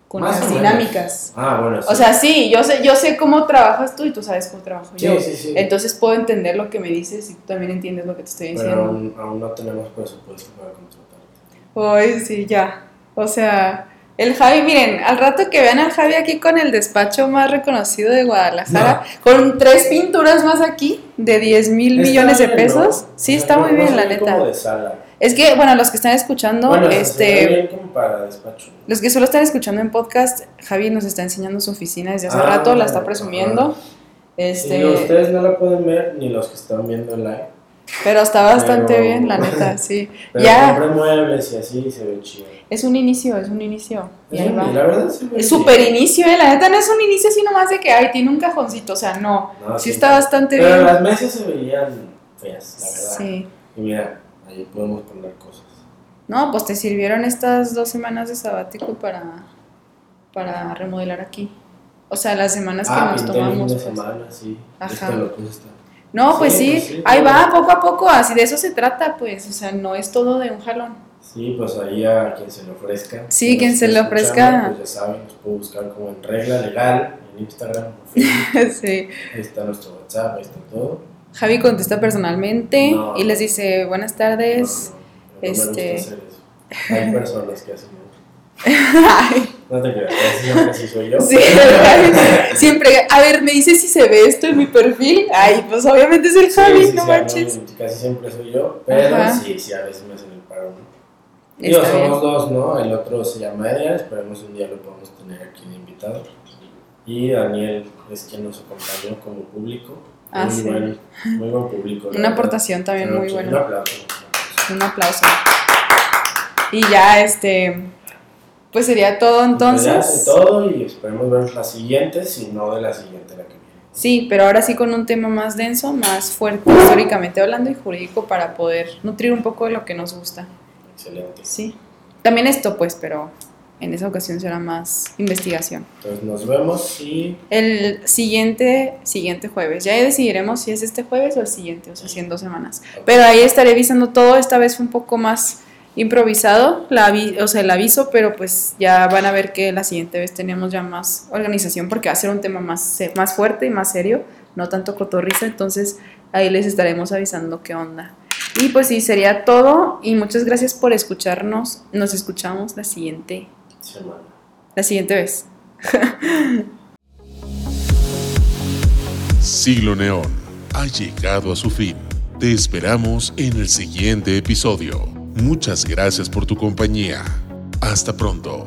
con Más las dinámicas. Ah, bueno, sí. O sea, sí, yo sé, yo sé cómo trabajas tú y tú sabes cómo trabajo sí, yo. sí, sí. Entonces puedo entender lo que me dices y tú también entiendes lo que te estoy Pero diciendo. aún, aún no tenemos presupuesto para contratarte. Ay, sí, ya. O sea, el Javi, miren, al rato que vean al Javi aquí con el despacho más reconocido de Guadalajara, con tres pinturas más aquí de 10 mil millones de pesos. ¿no? Sí, está muy bien, la neta. de sala. Es que, bueno, los que están escuchando, Bueno, este, bien como para despacho. los que solo están escuchando en podcast, Javi nos está enseñando su oficina desde hace Ah, rato, la está ajá. presumiendo. Este, Sí, ustedes no la pueden ver, ni los que están viendo en live. Pero está bastante Pero- bien, la neta, sí. Pero ya, compré muebles y así se ve chido. es un inicio, es un inicio. Y ahí va. la verdad Es súper inicio, ¿eh? La neta no es un inicio así nomás de que, ay, tiene un cajoncito, o sea, no. No, sí está bastante Pero bien. las mesas se veían feas, la verdad. Sí. Y mira, ahí podemos poner cosas. No, pues te sirvieron estas dos semanas de sabático para, para remodelar aquí. O sea, las semanas que ah, nos el fin tomamos. de pues. semana, sí. Ajá. Este lo esta. No, pues Sí, pues sí, ahí va, poco a poco, así de eso se trata, pues. O sea, no es todo de un jalón. Sí, pues ahí a quien se le ofrezca. Sí, quien se le ofrezca. Pues ya saben, nos puede buscar como en regla legal, en Instagram, o Facebook. sí. Ahí está nuestro WhatsApp, ahí está todo. Javi contesta personalmente No. y les dice buenas tardes. No, no, Este- gusta hacer eso. Hay personas que hacen eso. No te creas, casi siempre así soy yo. sí, siempre, a ver, me dice si se ve esto en mi perfil. Ay, pues obviamente es el Javi, sí, no sí, manches. casi siempre soy yo, pero Ajá. sí, sí, a veces me hacen el paro. Digo, bien. somos dos, ¿no? El otro se llama Edgar, esperemos un día lo podamos tener aquí de invitado. Y Daniel es quien nos acompañó como público. Ah, muy, buen, muy buen público. Una verdad. aportación también Pero muy sí, Un buena. aplauso. Un aplauso. Y ya, este, pues sería todo Pues entonces. todo y esperemos ver las siguientes y no de la siguiente, la que viene. Sí, pero ahora sí con un tema más denso, más fuerte históricamente hablando y jurídico para poder nutrir un poco de lo que nos gusta. Excelente. Sí. También esto, pues, pero en esa ocasión será más investigación. Entonces nos vemos y El siguiente, siguiente jueves. Ya decidiremos si es este jueves o el siguiente, o sea, si en dos semanas. Pero ahí estaré avisando todo. Esta vez fue un poco más improvisado, la o sea, el aviso, pero pues ya van a ver que la siguiente vez tenemos ya más organización porque va a ser un tema más, más fuerte y más serio, no tanto cotorriza. Entonces ahí les estaremos avisando qué onda. Y pues sí, sería todo. Y muchas gracias por escucharnos. Nos escuchamos la siguiente, semana. la siguiente vez. Siglo Neón ha llegado a su fin. Te esperamos en el siguiente episodio. Muchas gracias por tu compañía. Hasta pronto.